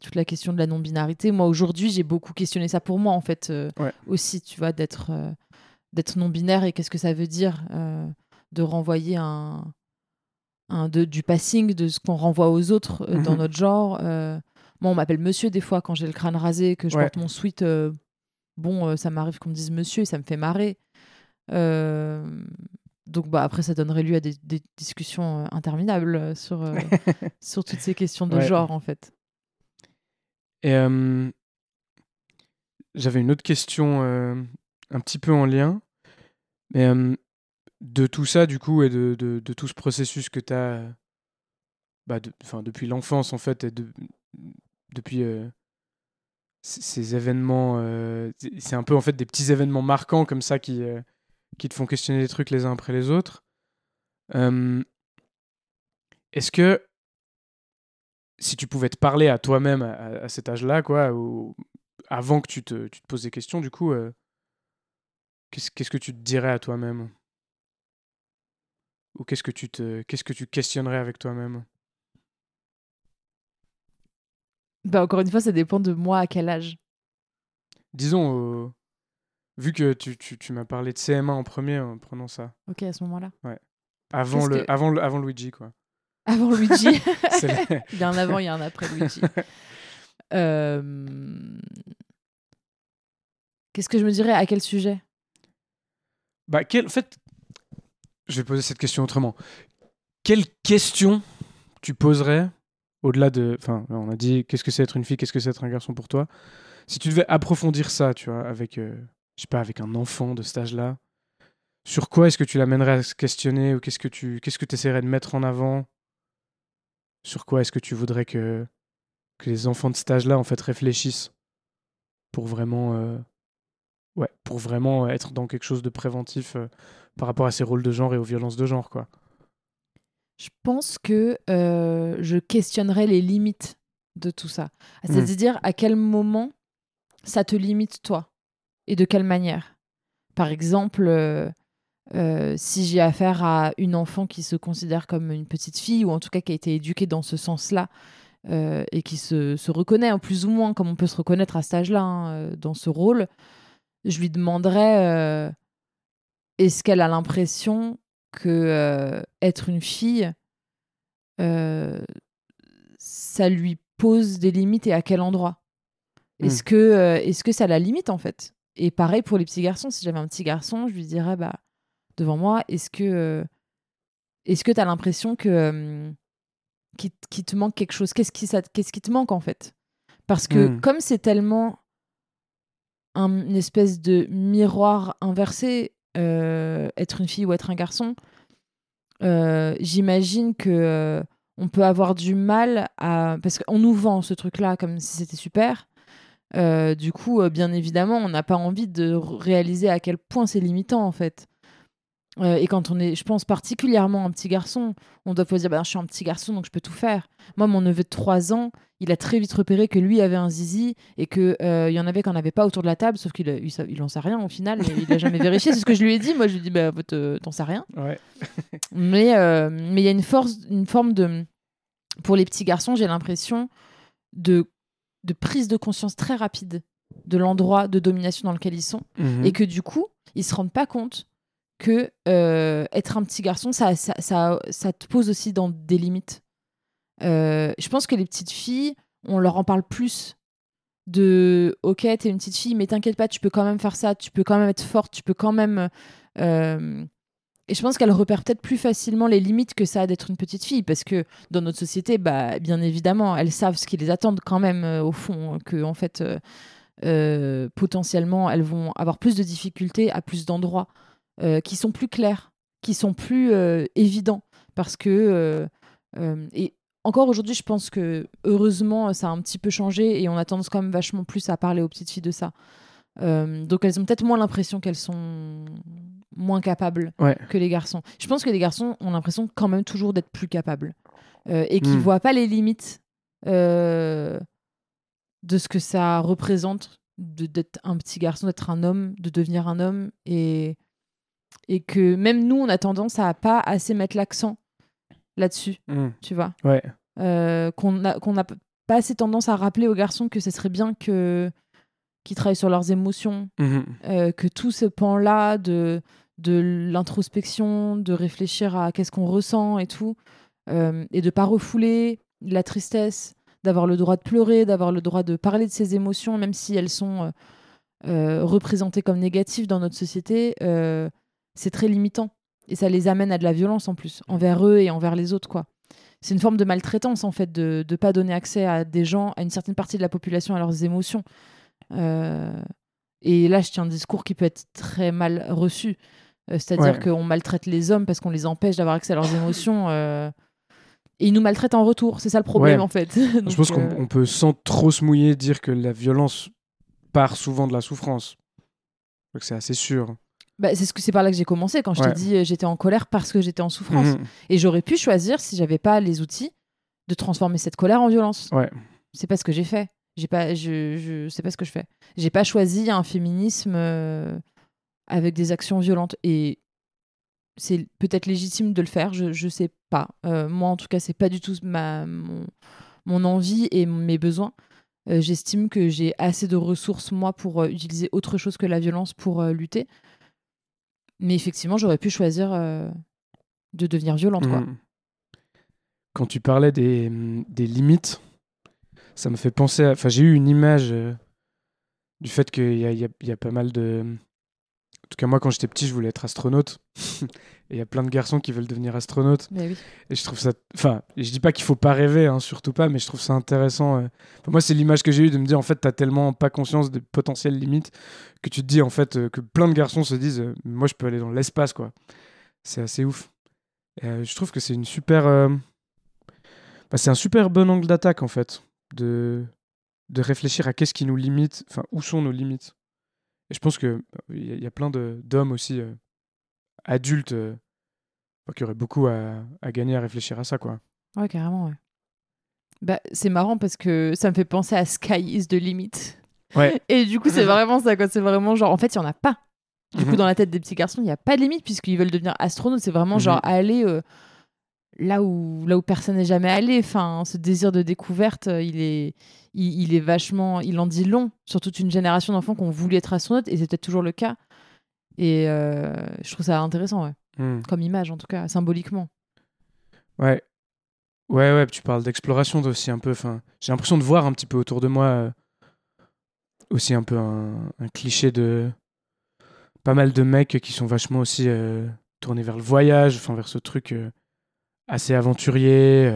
toute la question de la non-binarité. Moi, aujourd'hui, j'ai beaucoup questionné ça pour moi, en fait, Ouais. aussi, tu vois, d'être d'être non-binaire et qu'est-ce que ça veut dire euh, de renvoyer un, un de, du passing, de ce qu'on renvoie aux autres euh, dans Mhm. notre genre. euh. moi, on m'appelle monsieur des fois quand j'ai le crâne rasé, que je Ouais. porte mon sweat. euh, bon, euh, ça m'arrive qu'on me dise monsieur et ça me fait marrer. Euh, donc bah, après, ça donnerait lieu à des, des discussions interminables sur, sur toutes ces questions de Ouais. genre, en fait. Et j'avais une autre question un petit peu en lien. Mais de tout ça, du coup, et de, de, tout ce processus que tu as bah, de- depuis l'enfance, en fait, et de- depuis ces événements, c'est- un peu, en fait, des petits événements marquants comme ça qui, qui te font questionner les trucs les uns après les autres. Est-ce que si tu pouvais te parler à toi-même à, cet âge-là, quoi, ou avant que tu te, tu te poses des questions, du coup, qu'est-ce que tu te dirais à toi-même? Ou qu'est-ce que tu te, qu'est-ce que tu questionnerais avec toi-même? Bah, encore une fois, ça dépend de moi à quel âge. Disons, euh, vu que tu, tu, tu m'as parlé de CM1 en premier, en prenant ça, Ok, à ce moment-là. avant Qu'est-ce le, que- avant le, avant Luigi, quoi. Avant Luigi. Il y a un avant, il y a un après Luigi. Euh, Qu'est-ce que je me dirais À quel sujet? Bah, quel, en fait, je vais poser cette question autrement. Quelle question tu poserais au-delà de. Enfin, on a dit qu'est-ce que c'est être une fille, qu'est-ce que c'est être un garçon pour toi? Si tu devais approfondir ça, tu vois, avec, euh, je sais pas, avec un enfant de cet âge-là, sur quoi est-ce que tu l'amènerais à se questionner ou qu'est-ce que tu qu'est-ce que essaierais de mettre en avant? Sur quoi est-ce que tu voudrais que, que les enfants de cet âge-là, en fait, réfléchissent pour vraiment. euh, Ouais, pour vraiment être dans quelque chose de préventif euh, par rapport à ces rôles de genre et aux violences de genre, quoi. Je pense que euh, je questionnerais les limites de tout ça. C'est-à-dire à quel moment ça te limite toi? Et de quelle manière? Par exemple, euh, euh, si j'ai affaire à une enfant qui se considère comme une petite fille ou en tout cas qui a été éduquée dans ce sens-là euh, et qui se, se reconnaît en plus ou moins comme on peut se reconnaître à cet âge-là hein, euh, dans ce rôle, je lui demanderais euh, est-ce qu'elle a l'impression que euh, être une fille, euh, ça lui pose des limites et à quel endroit? Est-ce que, euh, est-ce que ça la limite en fait? Et pareil pour les petits garçons, si j'avais un petit garçon, je lui dirais bah, devant moi, est-ce que est-ce que tu as l'impression que qu'il te manque quelque chose? Qu'est-ce qui, ça- qu'est-ce qui te manque en fait? Parce que Mm. comme c'est tellement un, une espèce de miroir inversé, euh, être une fille ou être un garçon, euh, j'imagine que euh, on peut avoir du mal à parce qu'on nous vend ce truc-là comme si c'était super. Du coup, bien évidemment, on n'a pas envie de réaliser à quel point c'est limitant en fait. Euh, et quand on est, je pense particulièrement un petit garçon, on doit pas se dire bah, je suis un petit garçon donc je peux tout faire. Moi, mon neveu de 3 ans, il a très vite repéré que lui avait un zizi et qu'il y en avait qu'on n'avait pas autour de la table, sauf qu'il il, il en sait rien au final, il a jamais vérifié. C'est ce que je lui ai dit. Moi, je lui ai dit bah, euh, t'en sais rien. Ouais. Mais euh, mais il y a une force, une forme de, pour les petits garçons, j'ai l'impression de de prise de conscience très rapide de l'endroit de domination dans lequel ils sont Mhm. et que du coup, ils se rendent pas compte que euh, être un petit garçon, ça, ça, ça, te pose aussi dans des limites. Euh, je pense que les petites filles, on leur en parle plus de ok t'es une petite fille mais t'inquiète pas tu peux quand même faire ça tu peux quand même être forte tu peux quand même euh, et je pense qu'elles repèrent peut-être plus facilement les limites que ça a d'être une petite fille parce que dans notre société bah bien évidemment elles savent ce qui les attend quand même au fond que en fait potentiellement elles vont avoir plus de difficultés à plus d'endroits qui sont plus clairs qui sont plus évidents parce que et encore aujourd'hui, je pense que heureusement, ça a un petit peu changé et on a tendance quand même vachement plus à parler aux petites filles de ça. Euh, donc elles ont peut-être moins l'impression qu'elles sont moins capables que les garçons. Je pense que les garçons ont l'impression quand même toujours d'être plus capables euh, et qu'ils ne hmm. voient pas les limites euh, de ce que ça représente d'être un petit garçon, d'être un homme, de devenir un homme et, et que même nous, on a tendance à pas assez mettre l'accent là-dessus, hmm. tu vois. Ouais. Euh, qu'on n'a qu'on a pas assez tendance à rappeler aux garçons que ce serait bien que qu'ils travaillent sur leurs émotions, mhm. euh, que tout ce pan-là de, de l'introspection, de réfléchir à qu'est-ce qu'on ressent et tout, euh, et de pas refouler la tristesse, d'avoir le droit de pleurer, d'avoir le droit de parler de ses émotions, même si elles sont représentées comme négatives dans notre société, c'est très limitant. Et ça les amène à de la violence en plus, envers eux et envers les autres, quoi. C'est une forme de maltraitance, en fait, de ne pas donner accès à des gens, à une certaine partie de la population, à leurs émotions. Euh, et là, je tiens un discours qui peut être très mal reçu. Euh, c'est-à-dire qu'on maltraite les hommes parce qu'on les empêche d'avoir accès à leurs émotions. Euh, et ils nous maltraitent en retour. C'est ça le problème, en fait. je pense qu'on peut, sans trop se mouiller, dire que la violence part souvent de la souffrance. C'est assez sûr. Bah, c'est ce que c'est par là que j'ai commencé quand je t'ai dit euh, j'étais en colère parce que j'étais en souffrance. Mhm. Et j'aurais pu choisir si j'avais pas les outils de transformer cette colère en violence. Ouais. C'est pas ce que j'ai fait. J'ai pas, je, je sais pas ce que je fais. J'ai pas choisi un féminisme euh, avec des actions violentes et c'est peut-être légitime de le faire. Je, je sais pas. Euh, moi en tout cas c'est pas du tout ma mon, mon envie et mes besoins. J'estime que j'ai assez de ressources moi pour utiliser autre chose que la violence pour lutter. Mais effectivement, j'aurais pu choisir euh, de devenir violente. Quoi. Mm. Quand tu parlais des, des, limites, ça me fait penser à. Enfin, j'ai eu une image euh, du fait qu'il y y, a, y a, pas mal de. En tout cas, moi, quand j'étais petit, je voulais être astronaute. Il y a plein de garçons qui veulent devenir astronautes. Oui. Et je trouve ça. Enfin, je dis pas qu'il faut pas rêver, hein, surtout pas, mais je trouve ça intéressant. Euh. moi, c'est l'image que j'ai eue de me dire, en fait, t'as tellement pas conscience des potentielles limites que tu te dis, en fait, euh, que plein de garçons se disent, euh, moi, je peux aller dans l'espace, quoi. C'est assez ouf. Et, je trouve que c'est une super. Bah, c'est un super bon angle d'attaque, en fait, de, de réfléchir à qu'est-ce qui nous limite, enfin, où sont nos limites. Et je pense qu'il y, y, a plein d'hommes aussi adultes euh, qui auraient beaucoup à, à, gagner à réfléchir à ça, quoi. Ouais, carrément, ouais. Bah, c'est marrant parce que ça me fait penser à Sky is the limit. Ouais. Et du coup, c'est vraiment ça, quoi. C'est vraiment genre, en fait, il n'y en a pas. Du coup, mhm. dans la tête des petits garçons, il n'y a pas de limite puisqu'ils veulent devenir astronautes. C'est vraiment genre mhm. aller euh, là où là où personne n'est jamais allé. Enfin, ce désir de découverte, euh, il est il, il, est vachement, il en dit long sur toute une génération d'enfants qui ont voulu être astronautes et c'est peut-être toujours le cas. Et euh, je trouve ça intéressant, ouais. Hmm. Comme image, en tout cas, symboliquement. Ouais. Ouais, ouais, tu parles d'exploration aussi un peu. Enfin, j'ai l'impression de voir un petit peu autour de moi euh, aussi un peu un, cliché de pas mal de mecs qui sont vachement aussi euh, tournés vers le voyage, enfin vers ce truc assez aventurier,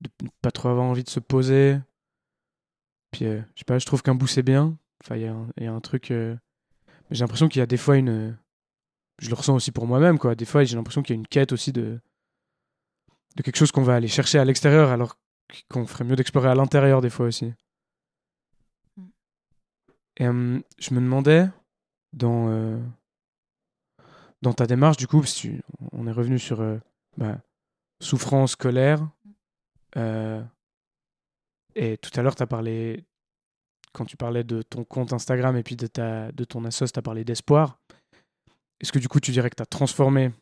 de pas trop avoir envie de se poser. Puis, je sais pas, je trouve qu'un bout c'est bien. Enfin, il y, y, a un truc j'ai l'impression qu'il y a des fois une. Je le ressens aussi pour moi-même, quoi. Des fois, j'ai l'impression qu'il y a une quête aussi de. de quelque chose qu'on va aller chercher à l'extérieur, alors qu'on ferait mieux d'explorer à l'intérieur, des fois aussi. Mm. Et je me demandais, dans. Euh, dans ta démarche, du coup, tu... on est revenu sur euh, bah, souffrance, colère. Euh, et tout à l'heure, tu as parlé quand tu parlais de ton compte Instagram et puis de, ta, de ton assos, tu as parlé d'espoir. Est-ce que du coup, tu dirais que tu as transformé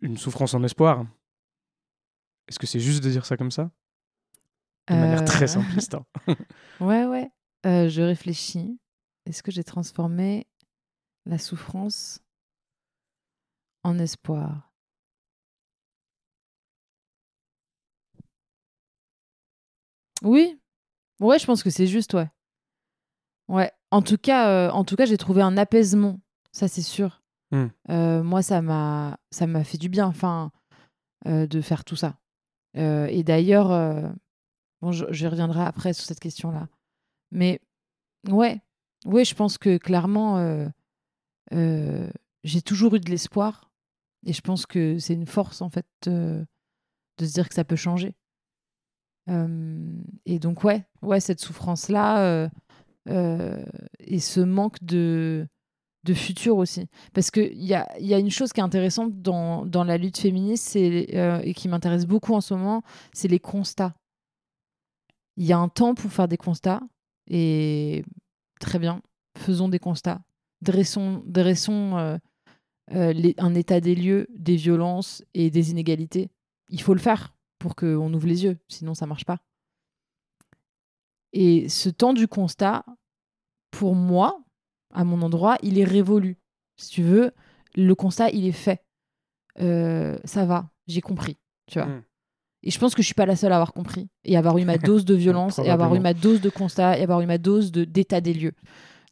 une souffrance en espoir? Est-ce que c'est juste de dire ça comme ça? De manière très euh. simpliste. Hein. ouais, ouais. Euh, je réfléchis. Est-ce que j'ai transformé la souffrance en espoir? Oui. Ouais, je pense que c'est juste, ouais. Ouais. En tout cas, euh, en tout cas, j'ai trouvé un apaisement. Ça, c'est sûr. Hmm. Euh, moi, ça m'a, ça m'a fait du bien, enfin, euh, de faire tout ça. Et d'ailleurs, bon, je, je reviendrai après sur cette question-là. Mais ouais, ouais, je pense que clairement, j'ai toujours eu de l'espoir. Et je pense que c'est une force, en fait, de se dire que ça peut changer. Et donc, ouais, ouais, cette souffrance-là et ce manque de, de futur aussi. Parce qu'il y a, y a une chose qui est intéressante dans, dans la lutte féministe euh, et qui m'intéresse beaucoup en ce moment, c'est les constats. Il y a un temps pour faire des constats et très bien, faisons des constats. Dressons, dressons euh, euh, un état des lieux des violences et des inégalités. Il faut le faire pour qu'on ouvre les yeux, sinon ça marche pas. Et ce temps du constat, pour moi, à mon endroit, il est révolu. Si tu veux, le constat, il est fait. Euh, ça va, j'ai compris, tu vois. Mm. Et je pense que je suis pas la seule à avoir compris et avoir eu ma dose de violence et avoir eu ma dose de constat et avoir eu ma dose de d'état des lieux.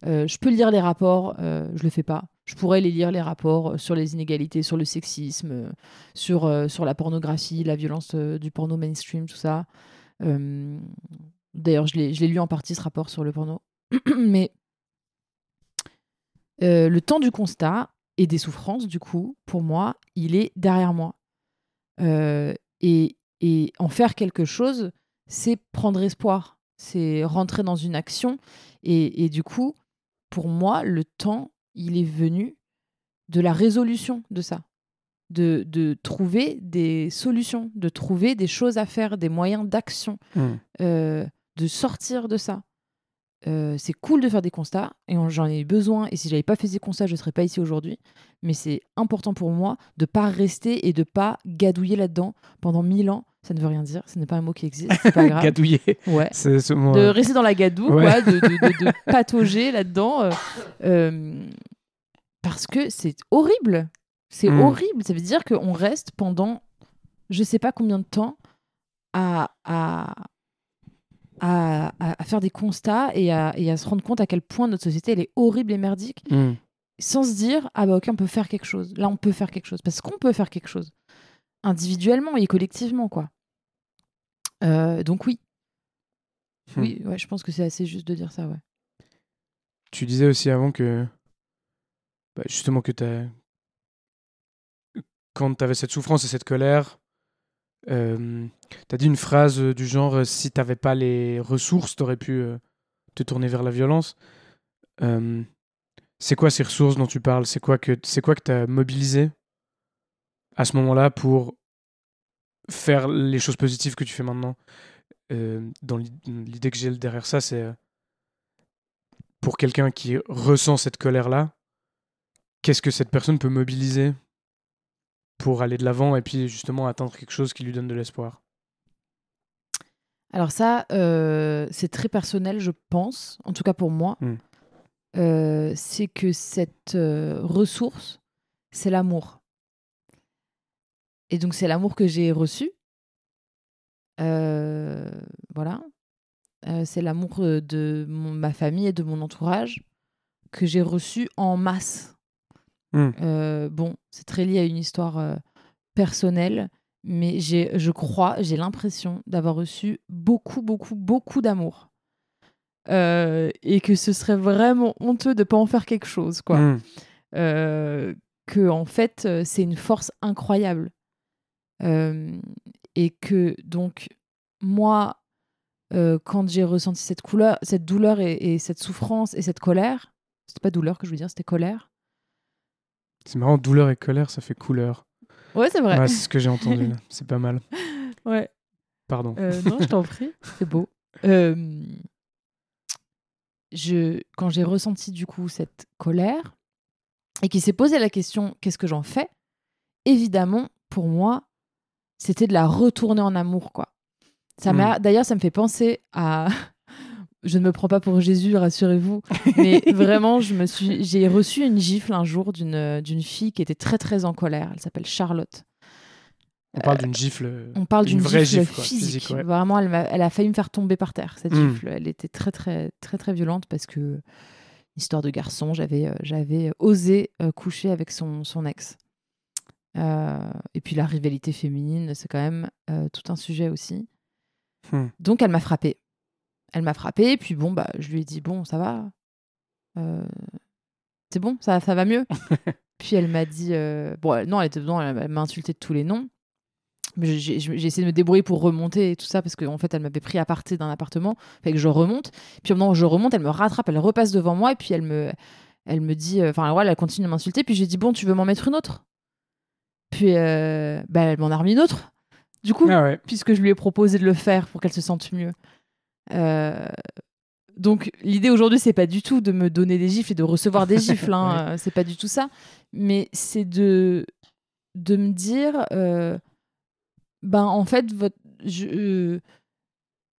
Euh, je peux lire les rapports, euh, je le fais pas. Je pourrais les lire les rapports euh, sur les inégalités, sur le sexisme, sur sur la pornographie, la violence du porno mainstream, tout ça. D'ailleurs, je l'ai lu en partie ce rapport sur le porno, mais euh, le temps du constat et des souffrances, du coup, pour moi, il est derrière moi. Euh, et, et en faire quelque chose, c'est prendre espoir, c'est rentrer dans une action. Et, et du coup, pour moi, le temps, il est venu de la résolution de ça, de, de trouver des solutions, de trouver des choses à faire, des moyens d'action, Mm. euh, de sortir de ça. Euh, c'est cool de faire des constats et j'en ai besoin et si j'avais pas fait ces constats je serais pas ici aujourd'hui mais c'est important pour moi de pas rester et de pas gadouiller là-dedans pendant mille ans ça ne veut rien dire ce n'est pas un mot qui existe c'est pas grave Gadouiller. ouais C'est ce mot. de rester dans la gadoue Ouais. quoi, de, de, de- de patauger là-dedans euh, euh, parce que c'est horrible c'est Mm. horrible ça veut dire qu'on reste pendant je sais pas combien de temps à, à, à, à- à faire des constats et à, et à se rendre compte à quel point notre société elle est horrible et merdique Mm. sans se dire ah bah ok on peut faire quelque chose là on peut faire quelque chose parce qu'on peut faire quelque chose individuellement et collectivement quoi Euh, donc oui Hmm. oui ouais, je pense que c'est assez juste de dire ça ouais Tu disais aussi avant que. bah, justement, que t'as. Quand t'avais cette souffrance et cette colère, euh, t'as dit une phrase euh, du genre euh, si t'avais pas les ressources, t'aurais pu euh, te tourner vers la violence. C'est quoi ces ressources dont tu parles? C'est quoi que quoi que t'as mobilisé à ce moment-là pour faire les choses positives que tu fais maintenant? Dans l'i- l'idée que j'ai derrière ça, c'est pour quelqu'un qui ressent cette colère-là, qu'est-ce que cette personne peut mobiliser pour aller de l'avant et puis justement atteindre quelque chose qui lui donne de l'espoir. Alors ça euh, c'est très personnel je pense en tout cas pour moi. Hmm. Euh, c'est que cette euh, ressource c'est l'amour. Et donc c'est l'amour que j'ai reçu. Voilà. C'est l'amour de mon- ma famille et de mon entourage que j'ai reçu en masse. Hmm. Euh, bon, c'est très lié à une histoire euh, personnelle, mais j'ai, je crois, j'ai l'impression d'avoir reçu beaucoup, beaucoup, beaucoup d'amour. Euh, et que ce serait vraiment honteux de pas en faire quelque chose, quoi. Mm. Euh, que en fait, c'est une force incroyable. Et que donc, moi, quand j'ai ressenti cette, couleur, cette douleur et, et cette souffrance et cette colère, c'était pas douleur que je veux dire, c'était colère. C'est marrant, douleur et colère, ça fait couleur. Ouais, c'est vrai. Ouais, c'est ce que j'ai entendu. là. C'est pas mal. Ouais. Pardon. Euh, non, je t'en prie, c'est beau. Euh, je, quand j'ai ressenti du coup cette colère et qu'il s'est posé la question qu'est-ce que j'en fais? Évidemment, pour moi, c'était de la retourner en amour, quoi. Ça m'a, d'ailleurs, ça me fait penser à je ne me prends pas pour Jésus, rassurez-vous. Mais vraiment, je me suis, j'ai reçu une gifle un jour d'une d'une fille qui était très très en colère. Elle s'appelle Charlotte. On parle d'une gifle. On parle d'une vraie gifle, gifle, quoi, physique. physique, ouais. Vraiment, elle, m'a- elle a failli me faire tomber par terre, cette Mm. gifle. Elle était très, très, très, très violente parce que, histoire de garçon, j'avais euh, j'avais osé euh, coucher avec son, son ex. Euh, et puis la rivalité féminine, c'est quand même euh, tout un sujet aussi. Hmm. Donc elle m'a frappée. Elle m'a frappée, puis bon, bah, je lui ai dit, bon, ça va. Euh, c'est bon, ça, ça va mieux. puis elle m'a dit, euh, bon, non, elle était dedans, elle, m'a insulté de tous les noms. Mais j'ai essayé de me débrouiller pour remonter et tout ça parce qu'en fait elle m'avait pris à partir d'un appartement fait que je remonte puis moment où je remonte elle me rattrape elle repasse devant moi et puis elle me elle me dit euh, enfin elle continue de m'insulter puis j'ai dit bon tu veux m'en mettre une autre? Puis bah, elle m'en a remis une autre du coup Ah ouais. puisque je lui ai proposé de le faire pour qu'elle se sente mieux. Euh, donc l'idée aujourd'hui c'est pas du tout de me donner des gifles et de recevoir des gifles, hein, euh, c'est pas du tout ça, mais c'est de de me dire, euh, ben en fait votre, je, euh,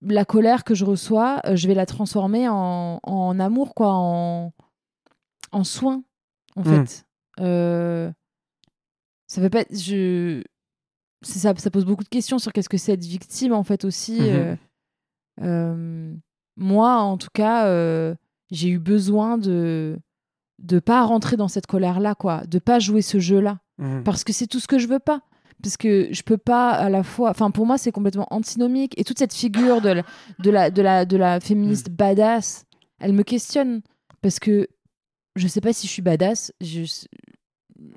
la colère que je reçois, je vais la transformer en, en amour quoi, en en soin en Mm. fait. Euh, ça fait pas je ça, ça pose beaucoup de questions sur qu'est-ce que c'est être victime en fait aussi. Mhm. Moi, en tout cas, j'ai eu besoin de de pas rentrer dans cette colère-là, quoi, de pas jouer ce jeu-là, Mhm. parce que c'est tout ce que je veux pas. Parce que je peux pas à la fois. Enfin, pour moi, c'est complètement antinomique. Et toute cette figure de la, de la, de la, de la féministe badass, elle me questionne. Parce que je sais pas si je suis badass. Je,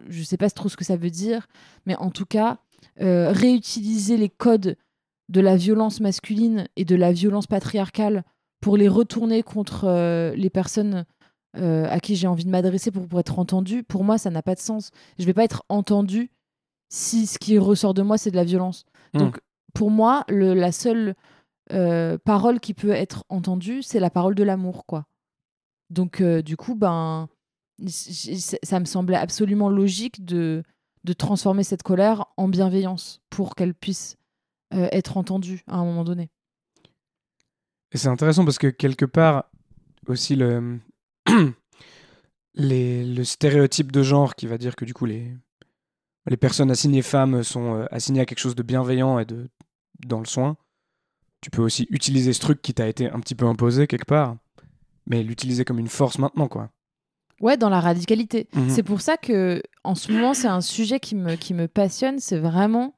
je sais pas trop ce que ça veut dire. Mais en tout cas, euh, réutiliser les codes de la violence masculine et de la violence patriarcale pour les retourner contre euh, les personnes euh, à qui j'ai envie de m'adresser pour, pour être entendue, pour moi, ça n'a pas de sens. Je vais pas être entendue si ce qui ressort de moi, c'est de la violence. Mm. Donc, pour moi, le, la seule euh, parole qui peut être entendue, c'est la parole de l'amour, quoi. Donc, du coup, ben, ça me semblait absolument logique de, de transformer cette colère en bienveillance pour qu'elle puisse euh, être entendue à un moment donné. Et c'est intéressant parce que quelque part, aussi le, les, le stéréotype de genre qui va dire que du coup les, les personnes assignées femmes sont euh, assignées à quelque chose de bienveillant et de dans le soin. Tu peux aussi utiliser ce truc qui t'a été un petit peu imposé quelque part, mais l'utiliser comme une force maintenant, quoi. Ouais, dans la radicalité. Mhm. C'est pour ça que, en ce moment, c'est un sujet qui me, qui me passionne. C'est vraiment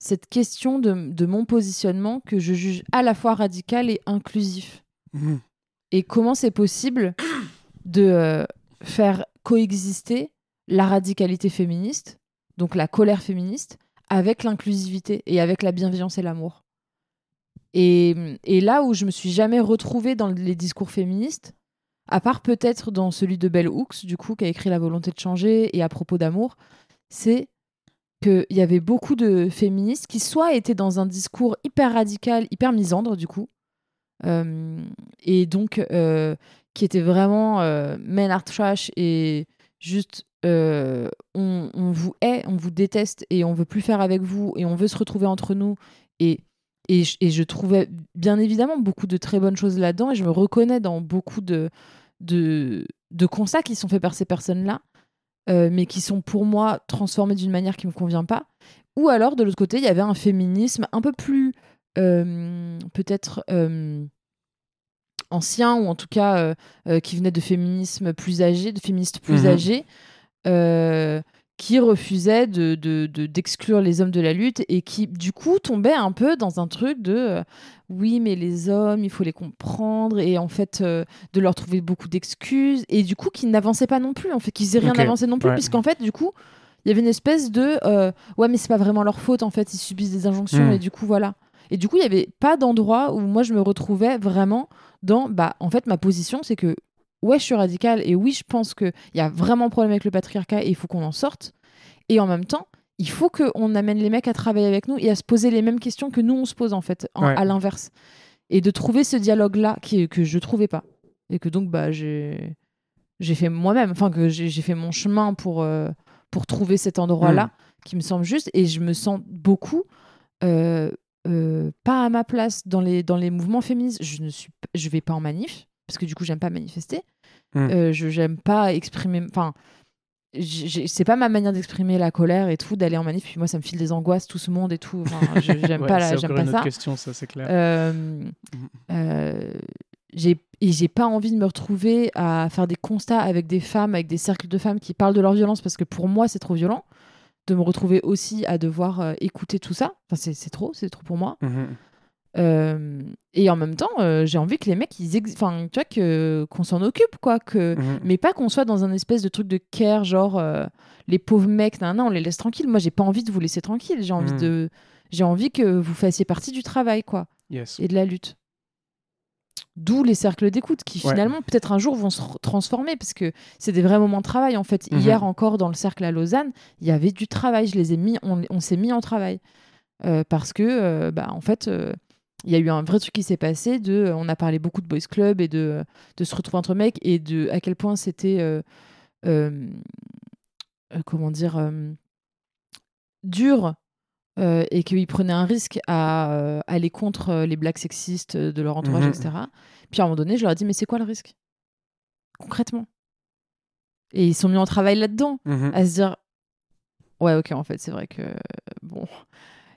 cette question de, de mon positionnement que je juge à la fois radical et inclusif. Mhm. Et comment c'est possible de euh, faire coexister la radicalité féministe, donc la colère féministe, avec l'inclusivité et avec la bienveillance et l'amour. Et, et là où je me suis jamais retrouvée dans les discours féministes, à part peut-être dans celui de Bell Hooks, du coup, qui a écrit La volonté de changer et à propos d'amour, c'est qu'il y avait beaucoup de féministes qui soit étaient dans un discours hyper radical, hyper misandre, du coup, euh, et donc euh, qui étaient vraiment euh, men are trash et juste on, vous hait, on vous déteste et on veut plus faire avec vous et on veut se retrouver entre nous et et je, trouvais bien évidemment beaucoup de très bonnes choses là-dedans et je me reconnais dans beaucoup de, de, de constats qui sont faits par ces personnes-là, mais qui sont pour moi transformés d'une manière qui ne me convient pas. Ou alors, de l'autre côté, il y avait un féminisme un peu plus euh, peut-être euh, ancien, ou en tout cas euh, euh, qui venait de féminisme plus âgé, de féministes plus Mhm. âgés. Qui refusait de, de- de- d'exclure les hommes de la lutte et qui, du coup, tombait un peu dans un truc de euh, oui, mais les hommes, il faut les comprendre et en fait, euh, de leur trouver beaucoup d'excuses et du coup, qui n'avançaient pas non plus, en fait, qu'ils faisaient rien avancé non plus, ouais. puisqu'en fait, du coup, il y avait une espèce de euh, ouais, mais c'est pas vraiment leur faute, en fait, ils subissent des injonctions Mm. et du coup, voilà. Et du coup, il y avait pas d'endroit où moi je me retrouvais vraiment dans bah, en fait, ma position, c'est que ouais, je suis radicale et oui, je pense qu'il y a vraiment un problème avec le patriarcat et il faut qu'on en sorte. Et en même temps, il faut qu'on amène les mecs à travailler avec nous et à se poser les mêmes questions que nous, on se pose en fait, en- Ouais. à l'inverse. Et de trouver ce dialogue-là qui, que je trouvais pas. Et que donc, bah, j'ai j'ai fait moi-même, enfin, que j'ai j'ai fait mon chemin pour, euh, pour trouver cet endroit-là qui me semble juste. Et je me sens beaucoup euh, euh, pas à ma place dans les, dans les mouvements féministes. Je ne suis, je vais pas en manif parce que du coup, j'aime pas manifester. Hmm. Euh, je j'aime pas exprimer. Enfin, c'est pas ma manière d'exprimer la colère et tout d'aller en manif. Puis moi, ça me file des angoisses, tout ce monde et tout. Enfin, j'aime Ouais, pas, la- j'aime pas une autre ça. question, ça, c'est clair. Euh, euh, j'ai et j'ai pas envie de me retrouver à faire des constats avec des femmes, avec des cercles de femmes qui parlent de leur violence parce que pour moi c'est trop violent de me retrouver aussi à devoir euh, écouter tout ça. Enfin c'est c'est trop, c'est trop pour moi. Mhm. Euh, et en même temps, euh, j'ai envie que les mecs, ils enfin tu vois que qu'on s'en occupe quoi, que Mhm. mais pas qu'on soit dans un espèce de truc de care genre euh, les pauvres mecs, nan, nan, on les laisse tranquilles. Moi j'ai pas envie de vous laisser tranquilles. J'ai envie Mhm. de j'ai envie que vous fassiez partie du travail quoi Yes. et de la lutte. D'où les cercles d'écoute qui Ouais. finalement peut-être un jour vont se transformer parce que c'est des vrais moments de travail en fait. Mhm. Hier encore dans le cercle à Lausanne, il y avait du travail, je les ai mis, on, on s'est mis en travail Euh, parce que bah en fait il y a eu un vrai truc qui s'est passé de on a parlé beaucoup de boys club et de, de se retrouver entre mecs et de à quel point c'était euh, euh, euh, comment dire euh, dur euh, et qu'ils prenaient un risque à euh, aller contre euh, les blagues sexistes euh, de leur entourage, Mhm. etc. Puis à un moment donné, je leur ai dit, mais c'est quoi le risque? Concrètement. Et ils sont mis en travail là-dedans, Mhm. à se dire, ouais, ok, en fait, c'est vrai que, bon,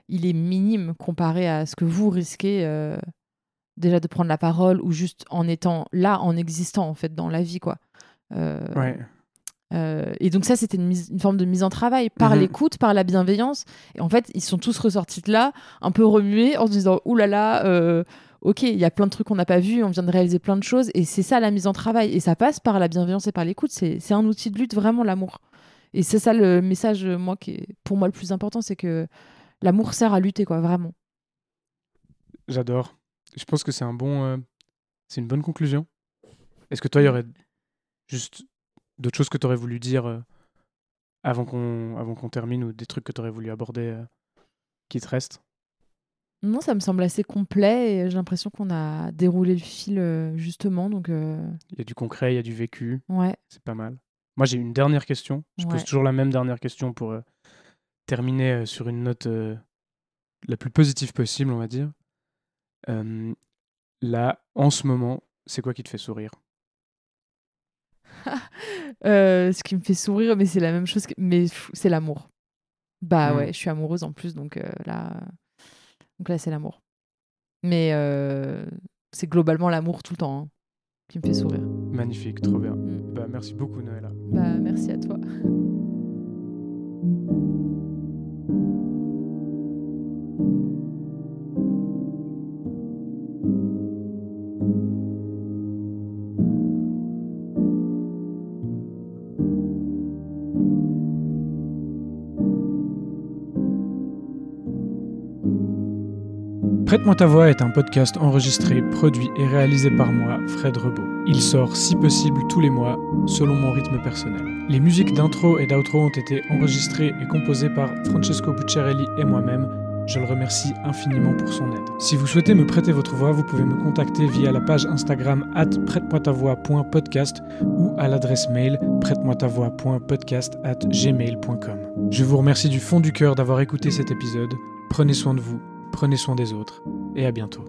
il est minime comparé à ce que vous risquez euh, déjà de prendre la parole ou juste en étant là, en existant, en fait, dans la vie, quoi. Euh, Ouais. euh, et donc ça, c'était une, forme de mise en travail par Mhm. l'écoute, par la bienveillance. Et en fait, ils sont tous ressortis de là, un peu remués, en se disant « Ouh là là, ok, il y a plein de trucs qu'on n'a pas vus, on vient de réaliser plein de choses. » Et c'est ça la mise en travail. Et ça passe par la bienveillance et par l'écoute. C'est un outil de lutte, vraiment, l'amour. Et c'est ça le message, moi, qui est pour moi le plus important, c'est que l'amour sert à lutter, quoi, vraiment. J'adore. Je pense que c'est un bon, euh, c'est une bonne conclusion. Est-ce que toi, il y aurait juste d'autres choses que tu aurais voulu dire euh, avant qu'on avant qu'on termine ou des trucs que tu aurais voulu aborder euh, qui te restent? Non, ça me semble assez complet et j'ai l'impression qu'on a déroulé le fil justement. Donc, Il y a du concret, il y a du vécu, ouais. c'est pas mal. Moi, j'ai une dernière question. Je Ouais. pose toujours la même dernière question pour terminer euh, sur une note euh, la plus positive possible, on va dire. Euh, là, en ce moment, c'est quoi qui te fait sourire? Euh, ce qui me fait sourire, mais c'est la même chose, que... mais c'est l'amour. Bah Mm. ouais, je suis amoureuse en plus, donc là, donc là c'est l'amour. Mais c'est globalement l'amour tout le temps hein, qui me fait sourire. Magnifique, trop bien. Mm. Bah, merci beaucoup, Noëlla. Bah merci à toi. Prête-moi ta voix est un podcast enregistré, produit et réalisé par moi, Fred Rebaud. Il sort si possible tous les mois, selon mon rythme personnel. Les musiques d'intro et d'outro ont été enregistrées et composées par Francesco Bucciarelli et moi-même. Je le remercie infiniment pour son aide. Si vous souhaitez me prêter votre voix, vous pouvez me contacter via la page Instagram at prête-moi-ta-voix.podcast ou à l'adresse mail prête-moi-ta-voix.podcast at gmail.com. Je vous remercie du fond du cœur d'avoir écouté cet épisode. Prenez soin de vous, prenez soin des autres et à bientôt.